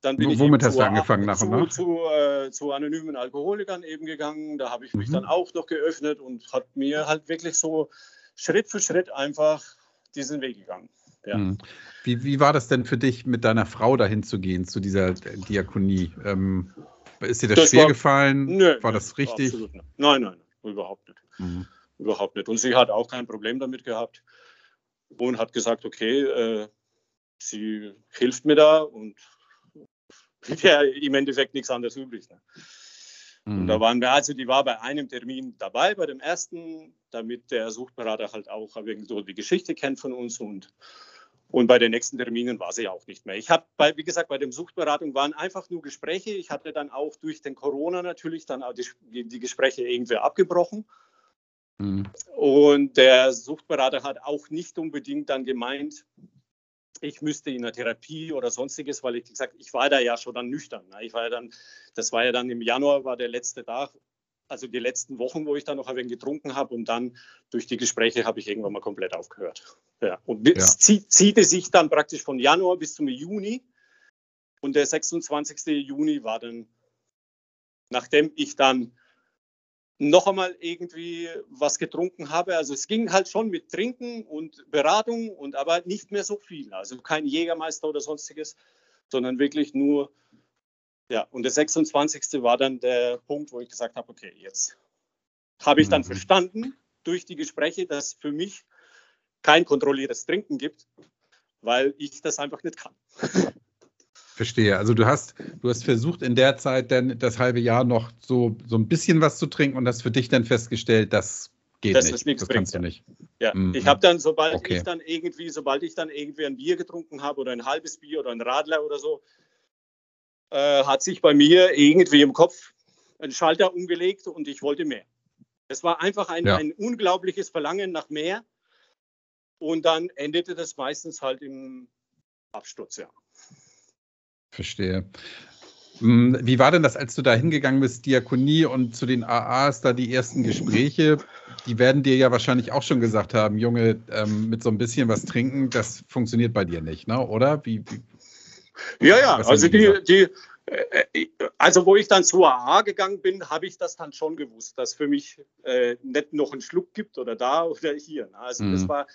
Speaker 2: dann bin
Speaker 1: Womit ich hast zu, du angefangen nach
Speaker 2: und nach? Zu, zu, äh, zu anonymen Alkoholikern eben gegangen. Da habe ich mich mhm. dann auch noch geöffnet und hat mir halt wirklich so Schritt für Schritt einfach diesen Weg gegangen. Ja. Mhm.
Speaker 1: Wie, wie war das denn für dich, mit deiner Frau dahin zu gehen, zu dieser Diakonie? Ähm, ist dir das, das schwer war, gefallen? Nö, war das richtig?
Speaker 2: Nicht. Nein, nein, überhaupt nicht. Mhm. Überhaupt nicht. Und sie hat auch kein Problem damit gehabt und hat gesagt, okay, äh, sie hilft mir da und ja im Endeffekt nichts anderes übrig. Ne? Mhm. Und da waren wir, also die war bei einem Termin dabei, bei dem ersten, damit der Suchtberater halt auch so die Geschichte kennt von uns und und bei den nächsten Terminen war sie auch nicht mehr. Ich habe, wie gesagt, bei der Suchtberatung waren einfach nur Gespräche. Ich hatte dann auch durch den Corona natürlich dann auch die, die Gespräche irgendwie abgebrochen. Mhm. Und der Suchtberater hat auch nicht unbedingt dann gemeint, ich müsste in der Therapie oder sonstiges, weil ich gesagt, ich war da ja schon dann nüchtern. Ne? Ich war ja dann, das war ja dann im Januar, war der letzte Tag, also die letzten Wochen, wo ich dann noch ein wenig getrunken habe und dann durch die Gespräche habe ich irgendwann mal komplett aufgehört. Ja. Und ja. es zieht, zieht es sich dann praktisch von Januar bis zum Juni und der 26. Juni war dann, nachdem ich dann noch einmal irgendwie was getrunken habe. Also es ging halt schon mit Trinken und Beratung und aber nicht mehr so viel. Also kein Jägermeister oder sonstiges, sondern wirklich nur, ja, und der 26. war dann der Punkt, wo ich gesagt habe, okay, jetzt habe ich dann mhm. verstanden durch die Gespräche, dass für mich kein kontrolliertes Trinken gibt, weil ich das einfach nicht kann.
Speaker 1: Verstehe. Also du hast, du hast versucht in der Zeit dann das halbe Jahr noch so, so ein bisschen was zu trinken und hast für dich dann festgestellt, das geht das nicht.
Speaker 2: das bringt, kannst du nicht. Ja, mhm. ich habe dann, sobald okay. ich dann irgendwie, sobald ich dann irgendwie ein Bier getrunken habe oder ein halbes Bier oder ein Radler oder so, äh, hat sich bei mir irgendwie im Kopf ein Schalter umgelegt und ich wollte mehr. Es war einfach ein, ja. ein unglaubliches Verlangen nach mehr. Und dann endete das meistens halt im Absturz, ja.
Speaker 1: Verstehe. Hm, wie war denn das, als du da hingegangen bist, Diakonie und zu den AAs, da die ersten Gespräche? Die werden dir ja wahrscheinlich auch schon gesagt haben, Junge, ähm, mit so ein bisschen was trinken, das funktioniert bei dir nicht, ne? oder? Wie, wie
Speaker 2: ja, ja, also die, die, äh, also wo ich dann zur AA gegangen bin, habe ich das dann schon gewusst, dass für mich äh, nicht noch einen Schluck gibt oder da oder hier. Ne? Also mhm. das war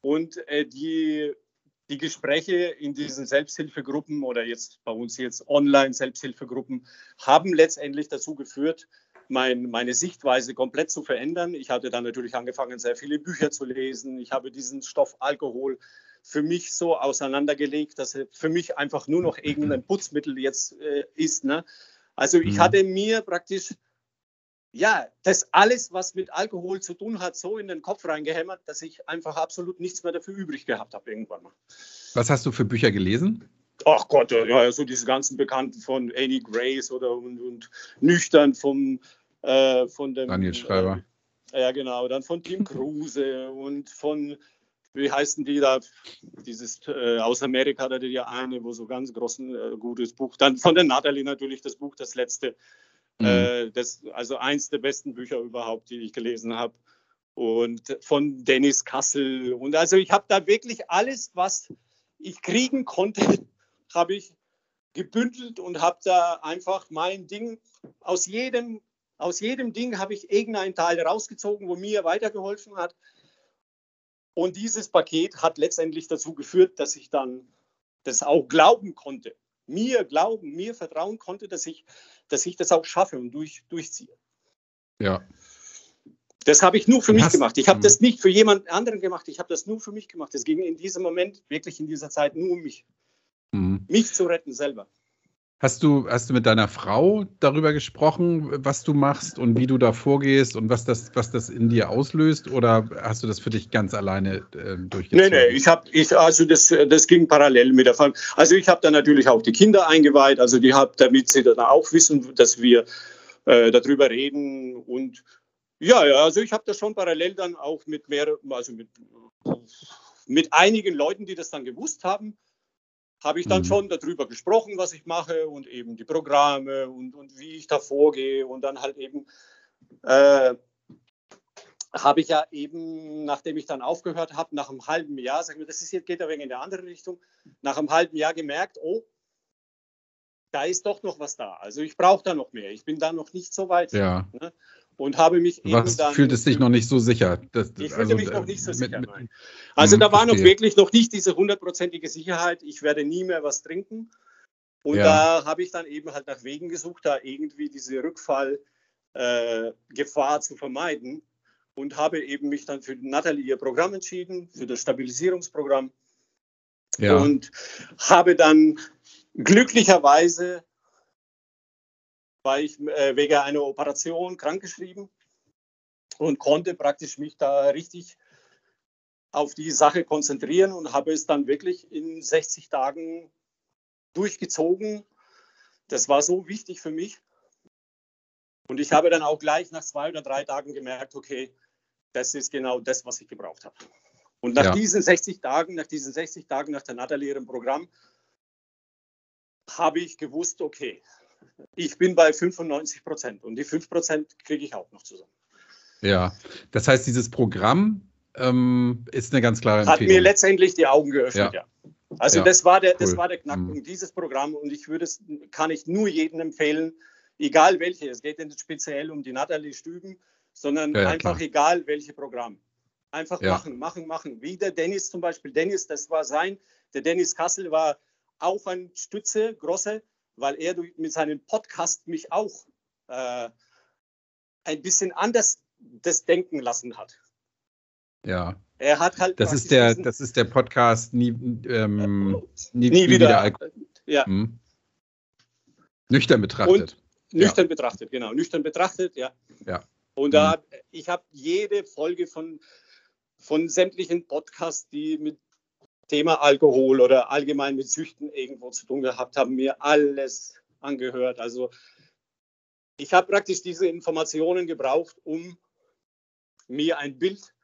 Speaker 2: und äh, die die Gespräche in diesen Selbsthilfegruppen oder jetzt bei uns jetzt Online-Selbsthilfegruppen haben letztendlich dazu geführt, mein, meine Sichtweise komplett zu verändern. Ich hatte dann natürlich angefangen, sehr viele Bücher zu lesen. Ich habe diesen Stoff Alkohol für mich so auseinandergelegt, dass er für mich einfach nur noch irgendein Putzmittel jetzt äh, ist. Ne? Also ich mhm. hatte mir praktisch ja, das alles, was mit Alkohol zu tun hat, so in den Kopf reingehämmert, dass ich einfach absolut nichts mehr dafür übrig gehabt habe irgendwann mal.
Speaker 1: Was hast du für Bücher gelesen?
Speaker 2: Ach Gott, ja, so diese ganzen Bekannten von Annie Grace oder und, und Nüchtern vom, äh, von dem.
Speaker 1: Daniel Schreiber.
Speaker 2: Äh, ja, genau. Dann von Tim Kruse und von, wie heißen die da? Dieses äh, aus Amerika, da die ja eine, wo so ganz großen, äh, gutes Buch. Dann von der Natalie natürlich das Buch, das letzte Mhm. Äh, das, also eins der besten Bücher überhaupt, die ich gelesen habe. Und von Dennis Kassel. Und also ich habe da wirklich alles, was ich kriegen konnte, habe ich gebündelt und habe da einfach mein Ding aus jedem, aus jedem Ding habe ich irgendeinen Teil rausgezogen, wo mir weitergeholfen hat. Und dieses Paket hat letztendlich dazu geführt, dass ich dann das auch glauben konnte. Mir glauben, mir vertrauen konnte, dass ich, dass ich das auch schaffe und durch, durchziehe.
Speaker 1: Ja.
Speaker 2: Das habe ich nur für mich gemacht. Ich habe das nicht für jemand anderen gemacht. Ich habe das nur für mich gemacht. Es ging in diesem Moment, wirklich in dieser Zeit, nur um mich. Mhm. Mich zu retten selber.
Speaker 1: Hast du, hast du mit deiner Frau darüber gesprochen, was du machst und wie du da vorgehst und was das, was das in dir auslöst? Oder hast du das für dich ganz alleine äh, durchgezogen?
Speaker 2: Nee, nee, ich habe, ich, also das, das ging parallel mit der Fall. Also ich habe dann natürlich auch die Kinder eingeweiht, also die hab, damit sie dann auch wissen, dass wir äh, darüber reden und ja, ja, also ich habe das schon parallel dann auch mit mehr, also mit, mit einigen Leuten, die das dann gewusst haben, habe ich dann mhm. schon darüber gesprochen, was ich mache und eben die Programme und, und wie ich da vorgehe und dann halt eben äh, habe ich ja eben, nachdem ich dann aufgehört habe, nach einem halben Jahr, sag ich mir, das ist jetzt, geht ein wenig in der andere Richtung, nach einem halben Jahr gemerkt, oh, da ist doch noch was da. Also ich brauche da noch mehr. Ich bin da noch nicht so weit.
Speaker 1: Ja. Ne?
Speaker 2: Und habe mich
Speaker 1: Was dann, fühlt es sich noch nicht so sicher?
Speaker 2: Das, ich fühlte also, mich noch nicht so mit, sicher. Mit, also da war noch wirklich noch nicht diese hundertprozentige Sicherheit. Ich werde nie mehr was trinken. Und ja. da habe ich dann eben halt nach Wegen gesucht, da irgendwie diese Rückfallgefahr äh, zu vermeiden und habe eben mich dann für Natalie ihr Programm entschieden, für das Stabilisierungsprogramm. Ja. Und habe dann glücklicherweise war ich äh, wegen einer Operation krankgeschrieben und konnte praktisch mich da richtig auf die Sache konzentrieren und habe es dann wirklich in 60 Tagen durchgezogen. Das war so wichtig für mich. Und ich habe dann auch gleich nach zwei oder drei Tagen gemerkt, okay, das ist genau das, was ich gebraucht habe. Und nach ja. diesen 60 Tagen, nach diesen 60 Tagen nach der Natalie im Programm, habe ich gewusst, okay, ich bin bei 95 Prozent und die 5 Prozent kriege ich auch noch zusammen.
Speaker 1: Ja, das heißt, dieses Programm ähm, ist eine ganz klare
Speaker 2: Empfehlung. Hat mir letztendlich die Augen geöffnet, ja. ja. Also ja, das war der, cool. das war der Knackpunkt, mhm. dieses Programm und ich würde es, kann ich nur jedem empfehlen, egal welche, es geht nicht speziell um die Natalie Stüben, sondern ja, einfach klar. egal welche Programm. Einfach machen, machen, machen. Wie der Dennis zum Beispiel. Dennis, das war sein, der Dennis Kassel war auch ein Stütze, große, weil er mit seinem Podcast mich auch äh, ein bisschen anders das denken lassen hat.
Speaker 1: Ja.
Speaker 2: Er hat halt.
Speaker 1: Das ist der, das ist der Podcast nie, ähm,
Speaker 2: nie, nie, wieder, wieder Alkohol.
Speaker 1: Ja. Hm. Nüchtern betrachtet. Und
Speaker 2: nüchtern ja. betrachtet, genau. Nüchtern betrachtet, ja.
Speaker 1: Ja.
Speaker 2: Und da, hm. ich habe jede Folge von, von sämtlichen Podcasts, die mit Thema Alkohol oder allgemein mit Süchten irgendwo zu tun gehabt haben, mir alles angehört. Also ich habe praktisch diese Informationen gebraucht, um mir ein Bild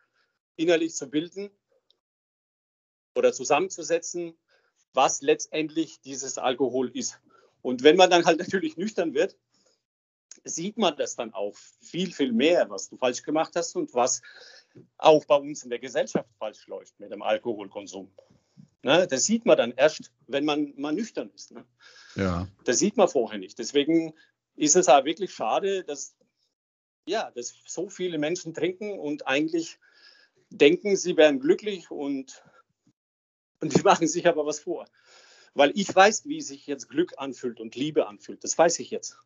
Speaker 2: innerlich zu bilden oder zusammenzusetzen, was letztendlich dieses Alkohol ist. Und wenn man dann halt natürlich nüchtern wird, sieht man das dann auch viel, viel mehr, was du falsch gemacht hast und was auch bei uns in der Gesellschaft falsch läuft mit dem Alkoholkonsum. Ne, das sieht man dann erst, wenn man mal nüchtern ist. Ne?
Speaker 1: Ja.
Speaker 2: Das sieht man vorher nicht. Deswegen ist es auch wirklich schade, dass, ja, dass so viele Menschen trinken und eigentlich denken, sie wären glücklich und, und die machen sich aber was vor. Weil ich weiß, wie sich jetzt Glück anfühlt und Liebe anfühlt. Das weiß ich jetzt.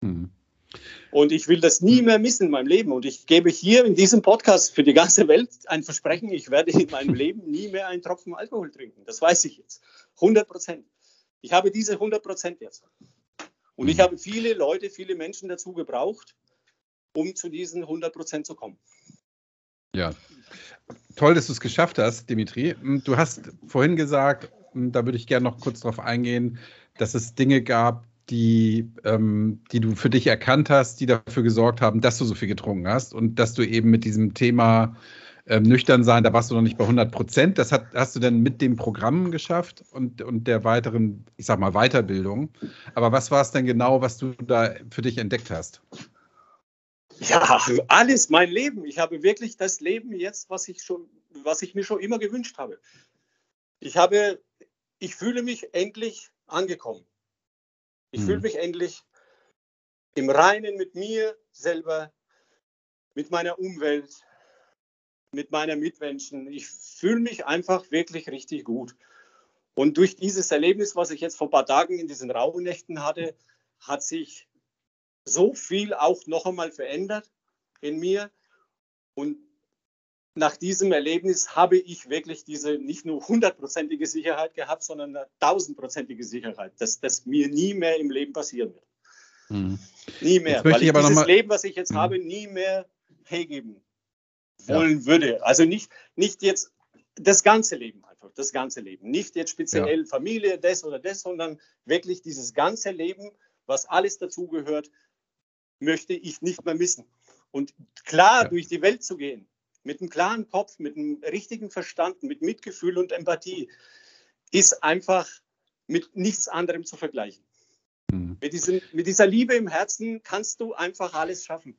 Speaker 2: Mhm. Und ich will das nie mehr missen in meinem Leben. Und ich gebe hier in diesem Podcast für die ganze Welt ein Versprechen, ich werde in meinem Leben nie mehr einen Tropfen Alkohol trinken. Das weiß ich jetzt. 100 Prozent. Ich habe diese 100 Prozent jetzt. Und ich mhm. habe viele Leute, viele Menschen dazu gebraucht, um zu diesen 100 Prozent zu kommen.
Speaker 1: Ja, toll, dass du es geschafft hast, Dimitri. Du hast vorhin gesagt, da würde ich gerne noch kurz darauf eingehen, dass es Dinge gab, die, ähm, die du für dich erkannt hast, die dafür gesorgt haben, dass du so viel getrunken hast und dass du eben mit diesem Thema ähm, nüchtern sein, da warst du noch nicht bei 100 Prozent. Das hat, hast du denn mit dem Programm geschafft und, und der weiteren, ich sag mal, Weiterbildung. Aber was war es denn genau, was du da für dich entdeckt hast?
Speaker 2: Ja, alles, mein Leben. Ich habe wirklich das Leben jetzt, was ich schon, was ich mir schon immer gewünscht habe. Ich habe, ich fühle mich endlich angekommen. Ich hm. fühle mich endlich im Reinen mit mir selber, mit meiner Umwelt, mit meinen Mitmenschen. Ich fühle mich einfach wirklich richtig gut. Und durch dieses Erlebnis, was ich jetzt vor ein paar Tagen in diesen Rauhnächten hatte, hat sich so viel auch noch einmal verändert in mir. Und nach diesem Erlebnis habe ich wirklich diese nicht nur hundertprozentige Sicherheit gehabt, sondern eine tausendprozentige Sicherheit, dass das mir nie mehr im Leben passieren wird. Hm. Nie mehr. Weil ich, ich dieses Leben, was ich jetzt hm. habe, nie mehr hergeben wollen ja. würde. Also nicht, nicht jetzt das ganze Leben einfach, das ganze Leben. Nicht jetzt speziell ja. Familie, das oder das, sondern wirklich dieses ganze Leben, was alles dazugehört, möchte ich nicht mehr missen. Und klar ja. durch die Welt zu gehen, mit einem klaren Kopf, mit einem richtigen Verstand, mit Mitgefühl und Empathie, ist einfach mit nichts anderem zu vergleichen. Mhm. Mit, diesem, mit dieser Liebe im Herzen kannst du einfach alles schaffen.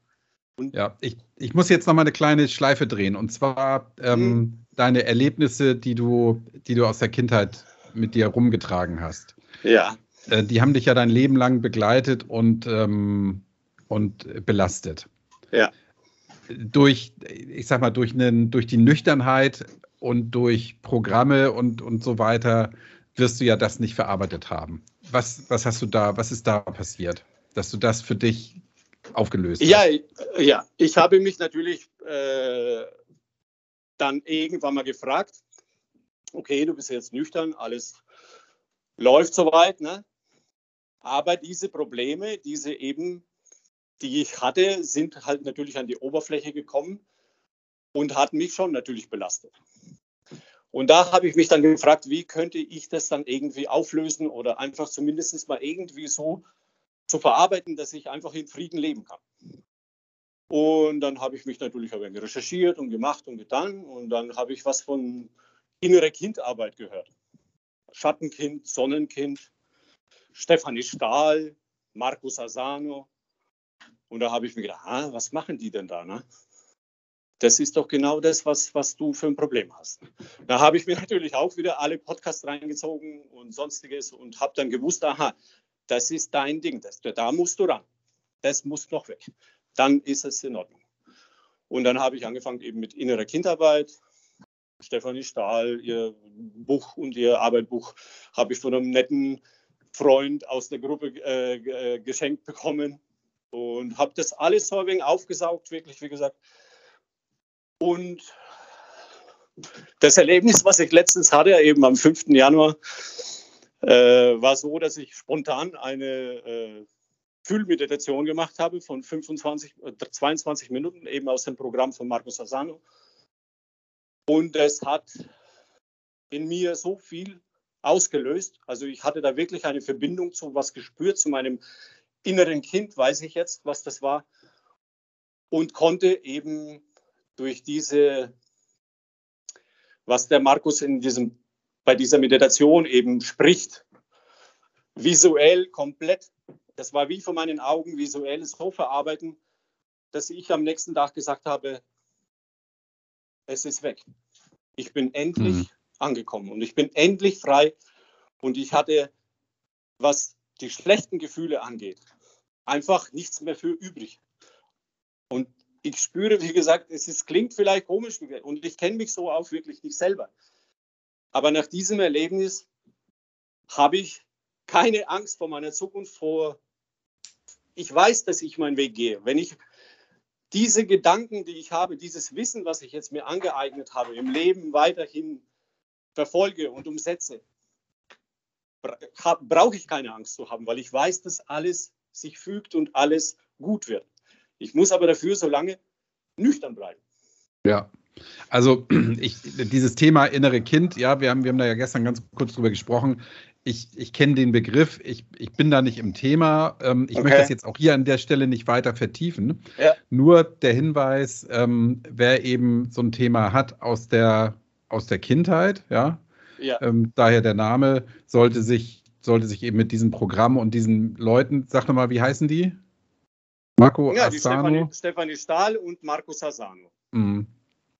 Speaker 1: Und ja, ich, ich muss jetzt noch mal eine kleine Schleife drehen. Und zwar ähm, mhm. deine Erlebnisse, die du, die du aus der Kindheit mit dir rumgetragen hast.
Speaker 2: Ja.
Speaker 1: Äh, die haben dich ja dein Leben lang begleitet und, ähm, und belastet.
Speaker 2: Ja.
Speaker 1: Durch, ich sag mal, durch, einen, durch die Nüchternheit und durch Programme und, und so weiter wirst du ja das nicht verarbeitet haben. Was, was hast du da, was ist da passiert, dass du das für dich aufgelöst
Speaker 2: ja, hast? Ja, ich habe mich natürlich äh, dann irgendwann mal gefragt, okay, du bist jetzt nüchtern, alles läuft soweit, ne? aber diese Probleme, diese eben, die ich hatte, sind halt natürlich an die Oberfläche gekommen und hat mich schon natürlich belastet. Und da habe ich mich dann gefragt, wie könnte ich das dann irgendwie auflösen oder einfach zumindest mal irgendwie so zu verarbeiten, dass ich einfach in Frieden leben kann. Und dann habe ich mich natürlich ein recherchiert und gemacht und getan. Und dann habe ich was von innere Kindarbeit gehört. Schattenkind, Sonnenkind, Stefanie Stahl, Markus Asano. Und da habe ich mir gedacht, ah, was machen die denn da? Ne? Das ist doch genau das, was, was du für ein Problem hast. Da habe ich mir natürlich auch wieder alle Podcasts reingezogen und sonstiges und habe dann gewusst, aha, das ist dein Ding, das, da musst du ran. Das muss noch weg. Dann ist es in Ordnung. Und dann habe ich angefangen eben mit innerer Kindarbeit. Stefanie Stahl, ihr Buch und ihr Arbeitbuch habe ich von einem netten Freund aus der Gruppe äh, äh geschenkt bekommen und habe das alles so ein wenig aufgesaugt, wirklich, wie gesagt, und das Erlebnis, was ich letztens hatte, eben am 5. Januar, äh, war so, dass ich spontan eine äh, Fühlmeditation gemacht habe von 25, äh, 22 Minuten, eben aus dem Programm von Markus Asano. Und es hat in mir so viel ausgelöst. Also ich hatte da wirklich eine Verbindung zu was gespürt, zu meinem inneren Kind, weiß ich jetzt, was das war. Und konnte eben durch diese, was der Markus in diesem, bei dieser Meditation eben spricht, visuell komplett, das war wie vor meinen Augen visuell so verarbeiten, dass ich am nächsten Tag gesagt habe, es ist weg. Ich bin endlich mhm. angekommen und ich bin endlich frei und ich hatte, was die schlechten Gefühle angeht, einfach nichts mehr für übrig. Und ich spüre, wie gesagt, es ist, klingt vielleicht komisch und ich kenne mich so auch wirklich nicht selber. Aber nach diesem Erlebnis habe ich keine Angst vor meiner Zukunft, vor. Ich weiß, dass ich meinen Weg gehe. Wenn ich diese Gedanken, die ich habe, dieses Wissen, was ich jetzt mir angeeignet habe, im Leben weiterhin verfolge und umsetze, brauche ich keine Angst zu haben, weil ich weiß, dass alles sich fügt und alles gut wird. Ich muss aber dafür so lange nüchtern bleiben.
Speaker 1: Ja. Also ich, dieses Thema innere Kind, ja, wir haben, wir haben da ja gestern ganz kurz drüber gesprochen. Ich, ich kenne den Begriff, ich, ich bin da nicht im Thema. Ähm, ich okay. möchte das jetzt auch hier an der Stelle nicht weiter vertiefen. Ja. Nur der Hinweis, ähm, wer eben so ein Thema hat aus der, aus der Kindheit, ja, ja. Ähm, daher der Name, sollte sich, sollte sich eben mit diesem Programm und diesen Leuten, sag doch mal, wie heißen die?
Speaker 2: Marco ja, Asano. Stefanie, Stahl und Markus Asano. Mhm.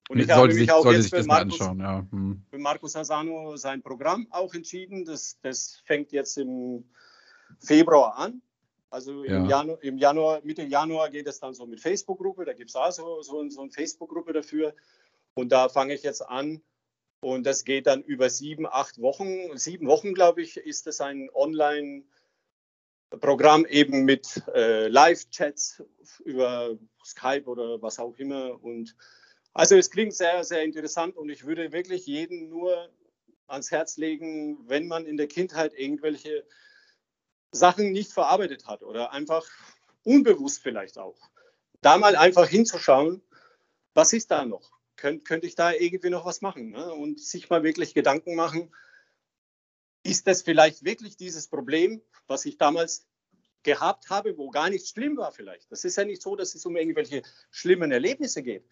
Speaker 2: Und ich sollte habe mich auch jetzt für Markus, ja. mhm. für Markus Asano sein Programm auch entschieden. Das, das fängt jetzt im Februar an. Also im, ja. Januar, im Januar, Mitte Januar geht es dann so mit Facebook-Gruppe. Da gibt es auch so, so, so eine Facebook-Gruppe dafür. Und da fange ich jetzt an. Und das geht dann über sieben, acht Wochen. Sieben Wochen, glaube ich, ist es ein Online-Programm eben mit äh, Live-Chats über Skype oder was auch immer. Und also es klingt sehr, sehr interessant und ich würde wirklich jeden nur ans Herz legen, wenn man in der Kindheit irgendwelche Sachen nicht verarbeitet hat oder einfach unbewusst vielleicht auch, da mal einfach hinzuschauen, was ist da noch? Könnt, könnte ich da irgendwie noch was machen? Ne? Und sich mal wirklich Gedanken machen, ist das vielleicht wirklich dieses Problem, was ich damals gehabt habe, wo gar nicht schlimm war vielleicht. Das ist ja nicht so, dass es um irgendwelche schlimmen Erlebnisse geht.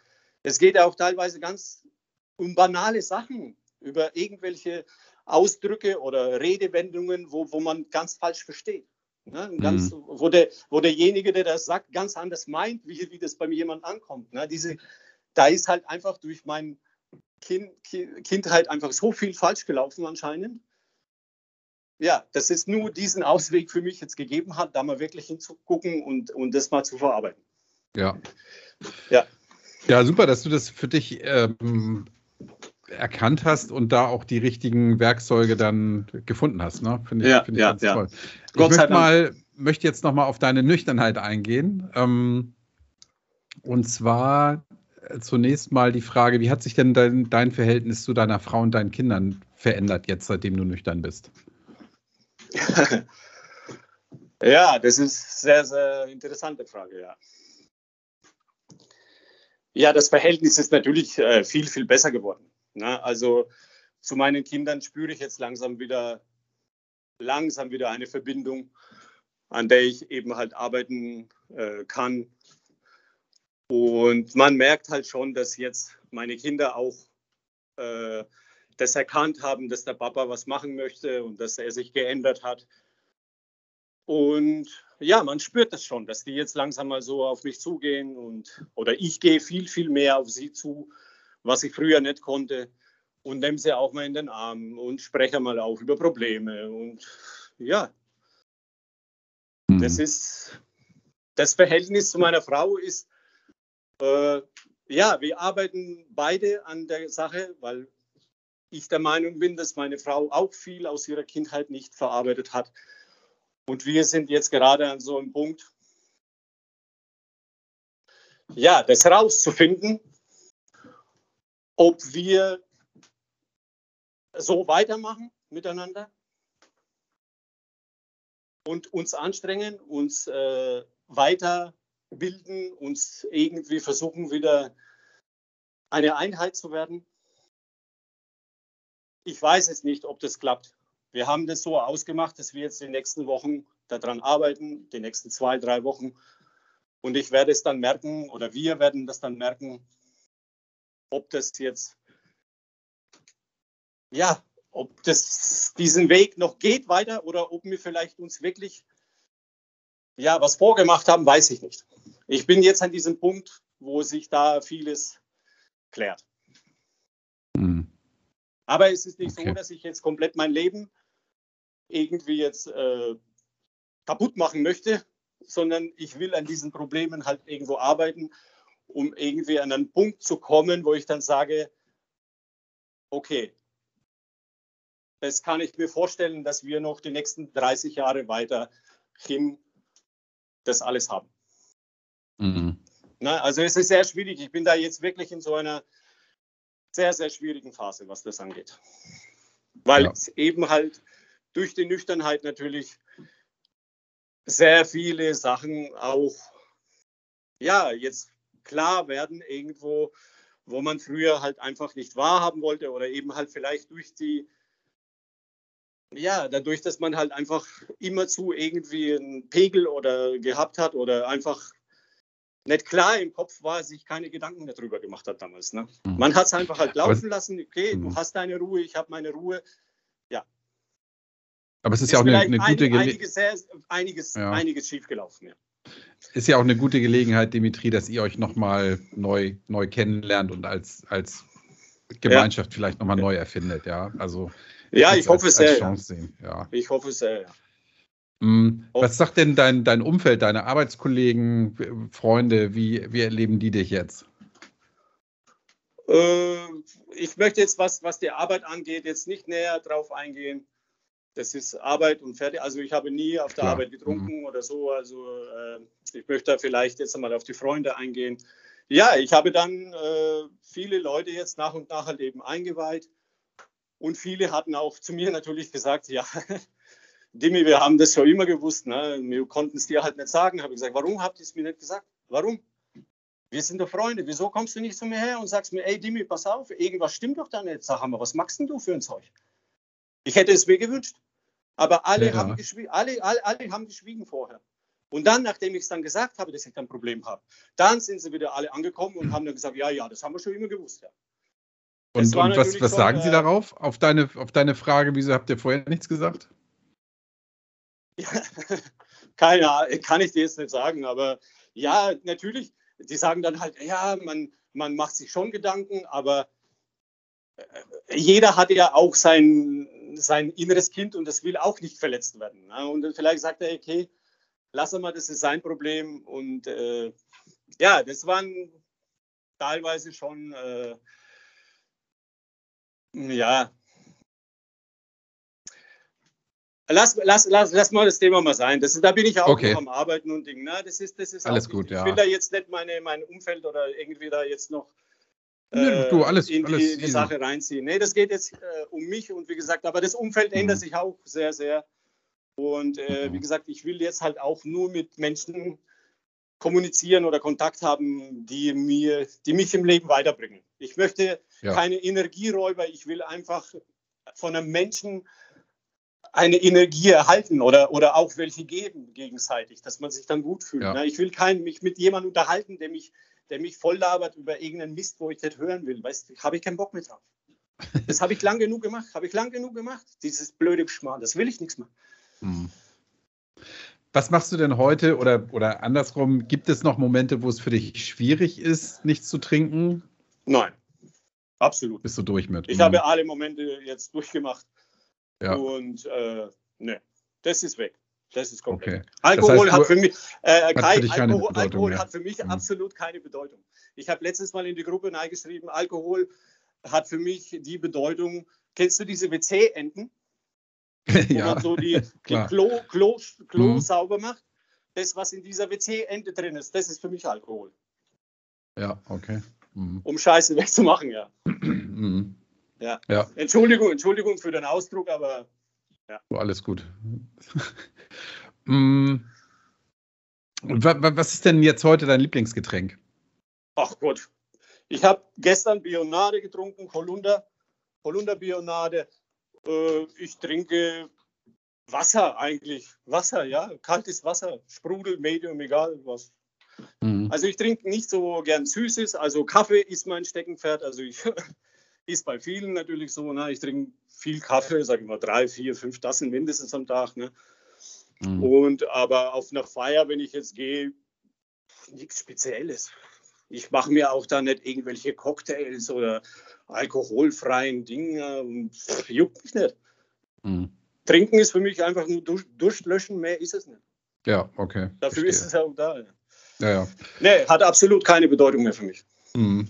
Speaker 2: Es geht ja auch teilweise ganz um banale Sachen, über irgendwelche Ausdrücke oder Redewendungen, wo, wo man ganz falsch versteht. Ne? Ganz, mhm. wo, der, wo derjenige, der das sagt, ganz anders meint, wie, wie das bei mir jemand ankommt. Ne? Diese, da ist halt einfach durch meine kind, Kindheit einfach so viel falsch gelaufen anscheinend. Ja, dass es nur diesen Ausweg für mich jetzt gegeben hat, da mal wirklich hinzugucken und, und das mal zu verarbeiten.
Speaker 1: Ja. Ja. Ja, super, dass du das für dich ähm, erkannt hast und da auch die richtigen Werkzeuge dann gefunden hast. Ne?
Speaker 2: Finde ich, ja, find ich ja, ganz ja. toll.
Speaker 1: Ich möchte, mal, möchte jetzt nochmal auf deine Nüchternheit eingehen. Ähm, und zwar zunächst mal die Frage, wie hat sich denn dein, dein Verhältnis zu deiner Frau und deinen Kindern verändert, jetzt seitdem du nüchtern bist?
Speaker 2: ja, das ist eine sehr, sehr interessante Frage, ja. Ja, das Verhältnis ist natürlich äh, viel, viel besser geworden. Ne? Also zu meinen Kindern spüre ich jetzt langsam wieder, langsam wieder eine Verbindung, an der ich eben halt arbeiten äh, kann. Und man merkt halt schon, dass jetzt meine Kinder auch äh, das erkannt haben, dass der Papa was machen möchte und dass er sich geändert hat. Und ja, man spürt das schon, dass die jetzt langsam mal so auf mich zugehen und oder ich gehe viel, viel mehr auf sie zu was ich früher nicht konnte. Und nehme sie auch mal in den Arm und spreche mal auch über Probleme. Und ja, mhm. das ist das Verhältnis zu meiner Frau ist, äh, ja, wir arbeiten beide an der Sache, weil ich der Meinung bin, dass meine Frau auch viel aus ihrer Kindheit nicht verarbeitet hat. Und wir sind jetzt gerade an so einem Punkt, ja, das rauszufinden ob wir so weitermachen miteinander und uns anstrengen, uns äh, weiterbilden, uns irgendwie versuchen, wieder eine Einheit zu werden. Ich weiß es nicht, ob das klappt. Wir haben das so ausgemacht, dass wir jetzt die nächsten Wochen daran arbeiten, die nächsten zwei, drei Wochen. Und ich werde es dann merken, oder wir werden das dann merken, ob das jetzt, ja, ob das diesen Weg noch geht weiter oder ob wir vielleicht uns wirklich, ja, was vorgemacht haben, weiß ich nicht. Ich bin jetzt an diesem Punkt, wo sich da vieles klärt. Mhm. Aber es ist nicht okay. so, dass ich jetzt komplett mein Leben irgendwie jetzt äh, kaputt machen möchte, sondern ich will an diesen Problemen halt irgendwo arbeiten um irgendwie an einen Punkt zu kommen, wo ich dann sage, okay, das kann ich mir vorstellen, dass wir noch die nächsten 30 Jahre weiterhin das alles haben. Mhm. Na, also es ist sehr schwierig. Ich bin da jetzt wirklich in so einer sehr, sehr schwierigen Phase, was das angeht. Weil ja. es eben halt durch die Nüchternheit natürlich sehr viele Sachen auch, ja, jetzt klar werden irgendwo, wo man früher halt einfach nicht wahrhaben wollte oder eben halt vielleicht durch die, ja, dadurch, dass man halt einfach immerzu irgendwie einen Pegel oder gehabt hat oder einfach nicht klar im Kopf war, sich keine Gedanken darüber gemacht hat damals. Ne? Mhm. Man hat es einfach halt laufen lassen, okay, du mhm. hast deine Ruhe, ich habe meine Ruhe. Ja.
Speaker 1: Aber es ist, ist ja auch eine, eine gute
Speaker 2: Gelegenheit. Einiges, einiges, ja. einiges schiefgelaufen, ja.
Speaker 1: Ist ja auch eine gute Gelegenheit, Dimitri, dass ihr euch nochmal neu, neu kennenlernt und als, als Gemeinschaft ja. vielleicht nochmal neu erfindet, ja. Also
Speaker 2: ja, ich hoffe es sehr.
Speaker 1: Ja.
Speaker 2: Ich hoffe es sehr, ja.
Speaker 1: Was sagt denn dein, dein Umfeld, deine Arbeitskollegen, Freunde, wie, wie erleben die dich jetzt?
Speaker 2: Äh, ich möchte jetzt, was, was die Arbeit angeht, jetzt nicht näher drauf eingehen. Das ist Arbeit und fertig. Also ich habe nie auf der Klar. Arbeit getrunken mhm. oder so. Also äh, ich möchte da vielleicht jetzt einmal auf die Freunde eingehen. Ja, ich habe dann äh, viele Leute jetzt nach und nach halt eben eingeweiht. Und viele hatten auch zu mir natürlich gesagt, ja, Dimi, wir haben das schon immer gewusst. Ne? Wir konnten es dir halt nicht sagen. Habe ich gesagt, warum habt ihr es mir nicht gesagt? Warum? Wir sind doch Freunde. Wieso kommst du nicht zu mir her und sagst mir, ey Dimi, pass auf, irgendwas stimmt doch da nicht. Sag mal, was machst denn du für ein Zeug? Ich hätte es mir gewünscht. Aber alle, ja. haben, geschwiegen, alle, alle, alle haben geschwiegen vorher. Und dann, nachdem ich es dann gesagt habe, dass ich ein Problem habe, dann sind sie wieder alle angekommen und haben dann gesagt, ja, ja, das haben wir schon immer gewusst. Ja.
Speaker 1: Und, und was, was sagen Sie äh, darauf? Auf deine, auf deine Frage, wieso habt ihr vorher nichts gesagt?
Speaker 2: Keine Ahnung, kann ich dir jetzt nicht sagen, aber ja, natürlich, die sagen dann halt, ja, man, man macht sich schon Gedanken, aber äh, jeder hat ja auch sein, sein inneres Kind und das will auch nicht verletzt werden. Ne? Und vielleicht sagt er, okay, lass mal, das ist sein Problem. Und äh, ja, das waren teilweise schon, äh, ja, Lass, lass, lass, lass mal das Thema mal sein. Das ist, da bin ich auch okay. noch am Arbeiten und Ding. Na, das ist, das ist
Speaker 1: alles gut,
Speaker 2: ja. Ich will da jetzt nicht meine, mein Umfeld oder irgendwie da jetzt noch
Speaker 1: äh, du, alles,
Speaker 2: in
Speaker 1: alles
Speaker 2: die, die Sache reinziehen. Nee, das geht jetzt äh, um mich und wie gesagt, aber das Umfeld mhm. ändert sich auch sehr, sehr. Und äh, mhm. wie gesagt, ich will jetzt halt auch nur mit Menschen kommunizieren oder Kontakt haben, die, mir, die mich im Leben weiterbringen. Ich möchte ja. keine Energieräuber, ich will einfach von einem Menschen eine Energie erhalten oder, oder auch welche geben gegenseitig, dass man sich dann gut fühlt. Ja. Ne? Ich will kein, mich mit jemandem unterhalten, der mich, der mich voll labert über irgendeinen Mist, wo ich nicht hören will. Weißt du, habe ich keinen Bock mehr drauf. Das habe ich lang genug gemacht, habe ich lang genug gemacht, dieses blöde Schmarrn, das will ich nichts mehr. Hm.
Speaker 1: Was machst du denn heute oder, oder andersrum, gibt es noch Momente, wo es für dich schwierig ist, nichts zu trinken?
Speaker 2: Nein, absolut.
Speaker 1: Bist du durch mit?
Speaker 2: Ich habe alle Momente jetzt durchgemacht. Ja. Und äh, ne, das ist weg. Das ist komplett. Okay. Alkohol das heißt, hat für mich, äh, kein, für Alkohol, Alkohol hat für mich mhm. absolut keine Bedeutung. Ich habe letztes Mal in die Gruppe geschrieben, Alkohol hat für mich die Bedeutung, kennst du diese WC-Enten? ja, wo man so die, die Klo, Klo, Klo mhm. sauber macht. Das, was in dieser WC-Ente drin ist, das ist für mich Alkohol.
Speaker 1: Ja, okay.
Speaker 2: Mhm. Um Scheiße wegzumachen, ja. Ja. ja. Entschuldigung, Entschuldigung für den Ausdruck, aber ja.
Speaker 1: Oh, alles gut. mm. Was ist denn jetzt heute dein Lieblingsgetränk?
Speaker 2: Ach Gott. Ich habe gestern Bionade getrunken, Holunder, Holunder Bionade. Äh, ich trinke Wasser eigentlich. Wasser, ja. Kaltes Wasser, Sprudel, Medium, egal was. Mhm. Also ich trinke nicht so gern Süßes. Also Kaffee ist mein Steckenpferd. Also ich Ist bei vielen natürlich so. Ne? Ich trinke viel Kaffee, sage ich mal drei, vier, fünf Tassen mindestens am Tag. Ne? Mhm. Und aber auf einer Feier, wenn ich jetzt gehe, nichts Spezielles. Ich mache mir auch da nicht irgendwelche Cocktails oder alkoholfreien Dinge. Juckt mich nicht. Mhm. Trinken ist für mich einfach nur durch, Durchlöschen, mehr ist es nicht.
Speaker 1: Ja, okay.
Speaker 2: Dafür verstehe. ist es auch da.
Speaker 1: Ja, ja.
Speaker 2: Nee, hat absolut keine Bedeutung mehr für mich. Mhm.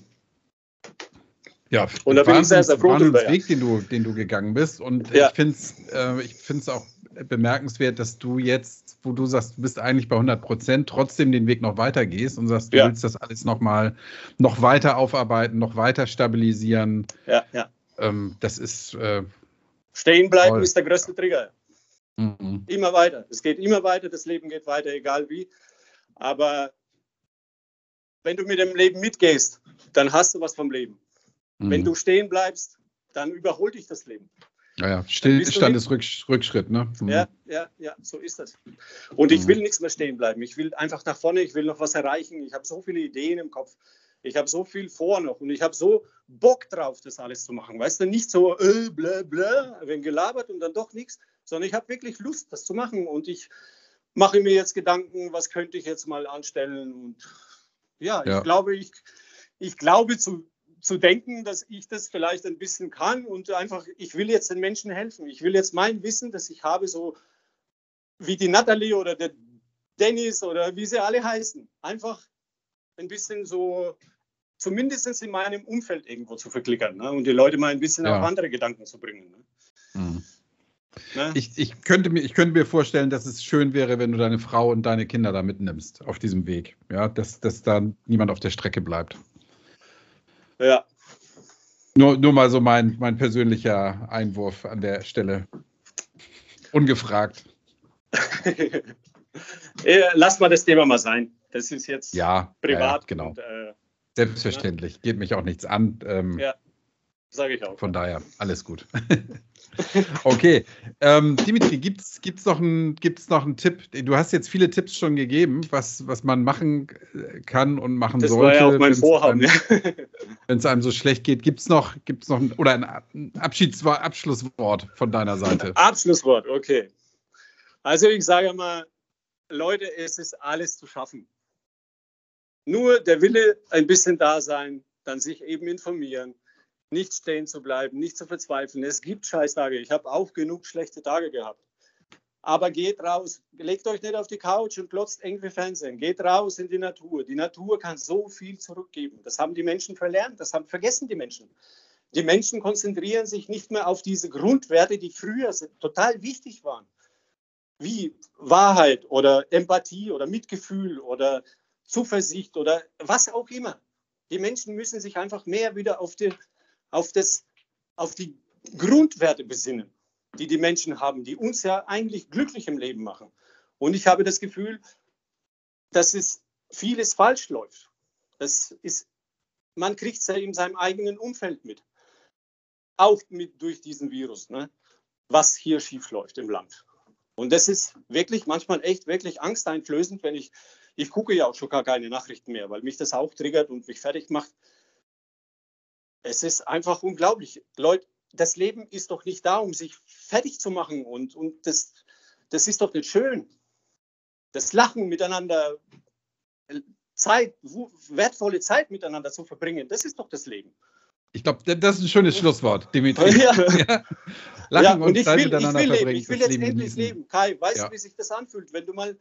Speaker 1: Ja, und da bin ich sehr, sehr froh drüber. Weg, den du, den du gegangen bist. Und ja. ich finde es äh, auch bemerkenswert, dass du jetzt, wo du sagst, du bist eigentlich bei 100 Prozent, trotzdem den Weg noch weiter gehst und sagst, du ja. willst das alles noch mal noch weiter aufarbeiten, noch weiter stabilisieren.
Speaker 2: Ja, ja.
Speaker 1: Ähm, das ist äh,
Speaker 2: Stehen bleiben toll. ist der größte Trigger. Mhm. Immer weiter. Es geht immer weiter, das Leben geht weiter, egal wie. Aber wenn du mit dem Leben mitgehst, dann hast du was vom Leben. Mhm. Wenn du stehen bleibst, dann überholt dich das Leben.
Speaker 1: Ja, ja. Stillstand ist Rückschritt, ne?
Speaker 2: Mhm. Ja, ja, ja, so ist das. Und ich mhm. will nichts mehr stehen bleiben. Ich will einfach nach vorne, ich will noch was erreichen. Ich habe so viele Ideen im Kopf. Ich habe so viel vor noch und ich habe so Bock drauf, das alles zu machen. Weißt du, nicht so äh, bla bla, wenn gelabert und dann doch nichts, sondern ich habe wirklich Lust, das zu machen. Und ich mache mir jetzt Gedanken, was könnte ich jetzt mal anstellen. Und ja, ja. ich glaube, ich, ich glaube zu zu denken, dass ich das vielleicht ein bisschen kann und einfach, ich will jetzt den Menschen helfen. Ich will jetzt mein Wissen, das ich habe, so wie die Natalie oder der Dennis oder wie sie alle heißen, einfach ein bisschen so zumindest in meinem Umfeld irgendwo zu verklickern ne? und die Leute mal ein bisschen ja. auf andere Gedanken zu bringen. Ne? Mhm.
Speaker 1: Ne? Ich, ich, könnte mir, ich könnte mir vorstellen, dass es schön wäre, wenn du deine Frau und deine Kinder da mitnimmst auf diesem Weg. Ja, dass, dass da niemand auf der Strecke bleibt.
Speaker 2: Ja.
Speaker 1: Nur, nur mal so mein, mein persönlicher Einwurf an der Stelle. Ungefragt.
Speaker 2: Lass mal das Thema mal sein. Das ist jetzt
Speaker 1: ja,
Speaker 2: privat.
Speaker 1: Ja, genau. Und, äh, Selbstverständlich. Geht mich auch nichts an.
Speaker 2: Ähm, ja, sage ich auch.
Speaker 1: Von daher, alles gut. okay. Ähm, Dimitri, gibt es noch, ein, noch einen Tipp? Du hast jetzt viele Tipps schon gegeben, was, was man machen kann und machen das sollte.
Speaker 2: Das war ja auch mein Vorhaben.
Speaker 1: Wenn es einem so schlecht geht, gibt es noch, gibt's noch ein, oder ein Abschieds Abschlusswort von deiner Seite?
Speaker 2: Abschlusswort, okay. Also ich sage mal, Leute, es ist alles zu schaffen. Nur der Wille ein bisschen da sein, dann sich eben informieren, nicht stehen zu bleiben, nicht zu verzweifeln. Es gibt Scheißtage. Ich habe auch genug schlechte Tage gehabt. Aber geht raus, legt euch nicht auf die Couch und glotzt irgendwie Fernsehen. Geht raus in die Natur. Die Natur kann so viel zurückgeben. Das haben die Menschen verlernt, das haben vergessen die Menschen. Die Menschen konzentrieren sich nicht mehr auf diese Grundwerte, die früher total wichtig waren. Wie Wahrheit oder Empathie oder Mitgefühl oder Zuversicht oder was auch immer. Die Menschen müssen sich einfach mehr wieder auf die auf, das, auf die Grundwerte besinnen, die die Menschen haben, die uns ja eigentlich glücklich im Leben machen. Und ich habe das Gefühl, dass es vieles falsch läuft. Das ist, man kriegt es ja in seinem eigenen Umfeld mit. Auch mit durch diesen Virus, ne? was hier schief läuft im Land. Und das ist wirklich manchmal echt wirklich angsteinflößend, wenn ich, ich gucke ja auch schon gar keine Nachrichten mehr, weil mich das auch triggert und mich fertig macht, es ist einfach unglaublich. Leute, das Leben ist doch nicht da, um sich fertig zu machen und, und das, das ist doch nicht schön. Das Lachen miteinander, Zeit, wertvolle Zeit miteinander zu verbringen, das ist doch das Leben.
Speaker 1: Ich glaube, das ist ein schönes Schlusswort, Dimitri. Ja.
Speaker 2: ja. Lachen ja, und, und Zeit will, miteinander ich will verbringen. Ich will jetzt endlich genießen. leben. Kai, weißt ja. du, wie sich das anfühlt, wenn du mal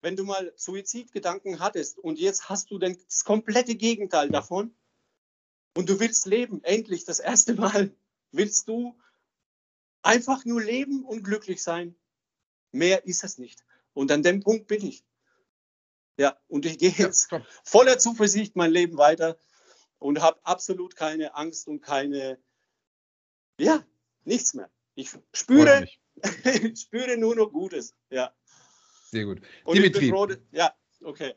Speaker 2: wenn du mal Suizidgedanken hattest und jetzt hast du das komplette Gegenteil davon, und du willst leben, endlich das erste Mal willst du einfach nur leben und glücklich sein. Mehr ist es nicht. Und an dem Punkt bin ich. Ja, und ich gehe jetzt ja, voller Zuversicht mein Leben weiter und habe absolut keine Angst und keine, ja, nichts mehr. Ich spüre, spüre nur noch Gutes. Ja.
Speaker 1: Sehr gut.
Speaker 2: Und Dimitri. Froh, ja, okay.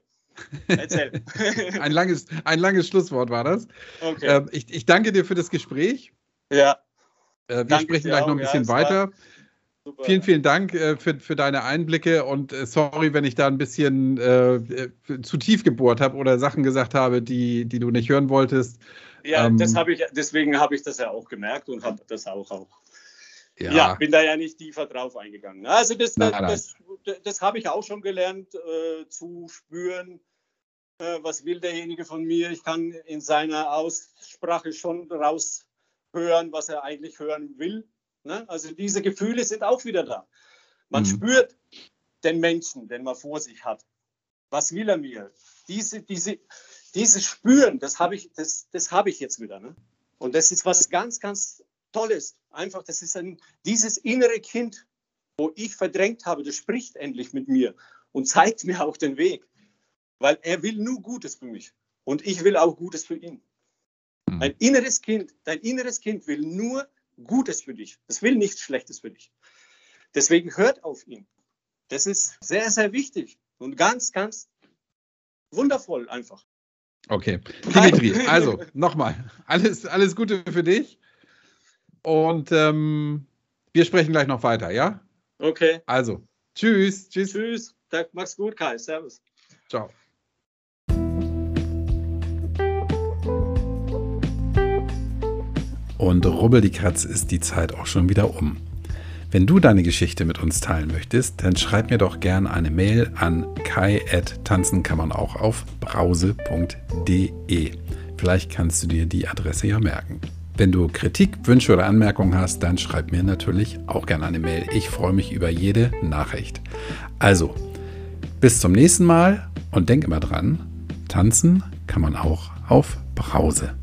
Speaker 1: Erzähl. ein, langes, ein langes Schlusswort war das. Okay. Ähm, ich, ich, danke dir für das Gespräch.
Speaker 2: Ja.
Speaker 1: Äh, wir danke sprechen gleich auch. noch ein bisschen ja, weiter. Vielen, vielen Dank äh, für, für deine Einblicke und äh, sorry, wenn ich da ein bisschen äh, äh, zu tief gebohrt habe oder Sachen gesagt habe, die, die du nicht hören wolltest.
Speaker 2: Ja, ähm, das habe ich, deswegen habe ich das ja auch gemerkt und habe das auch, auch ja. ja. bin da ja nicht tiefer drauf eingegangen. Also das, das, das, das habe ich auch schon gelernt äh, zu spüren, was will derjenige von mir. Ich kann in seiner Aussprache schon raushören, was er eigentlich hören will. Ne? Also diese Gefühle sind auch wieder da. Man mhm. spürt den Menschen, den man vor sich hat. Was will er mir? Diese, diese, dieses Spüren, das habe ich, das, das habe ich jetzt wieder. Ne? Und das ist was ganz, ganz Tolles. Einfach, das ist ein, dieses innere Kind, wo ich verdrängt habe, das spricht endlich mit mir und zeigt mir auch den Weg. Weil er will nur Gutes für mich. Und ich will auch Gutes für ihn. Mhm. Ein inneres Kind, dein inneres Kind will nur Gutes für dich. Es will nichts Schlechtes für dich. Deswegen hört auf ihn. Das ist sehr, sehr wichtig und ganz, ganz wundervoll einfach.
Speaker 1: Okay. Dimitri, also nochmal, alles, alles Gute für dich. Und ähm, wir sprechen gleich noch weiter, ja?
Speaker 2: Okay.
Speaker 1: Also, tschüss.
Speaker 2: Tschüss. Tschüss. Mach's gut, Kai. Servus.
Speaker 1: Ciao. Und rubbel die Katz ist die Zeit auch schon wieder um. Wenn du deine Geschichte mit uns teilen möchtest, dann schreib mir doch gern eine Mail an kai.tanzen kann man auch auf brause.de. Vielleicht kannst du dir die Adresse ja merken. Wenn du Kritik, Wünsche oder Anmerkungen hast, dann schreib mir natürlich auch gerne eine Mail. Ich freue mich über jede Nachricht. Also, bis zum nächsten Mal und denk immer dran, tanzen kann man auch auf Brause.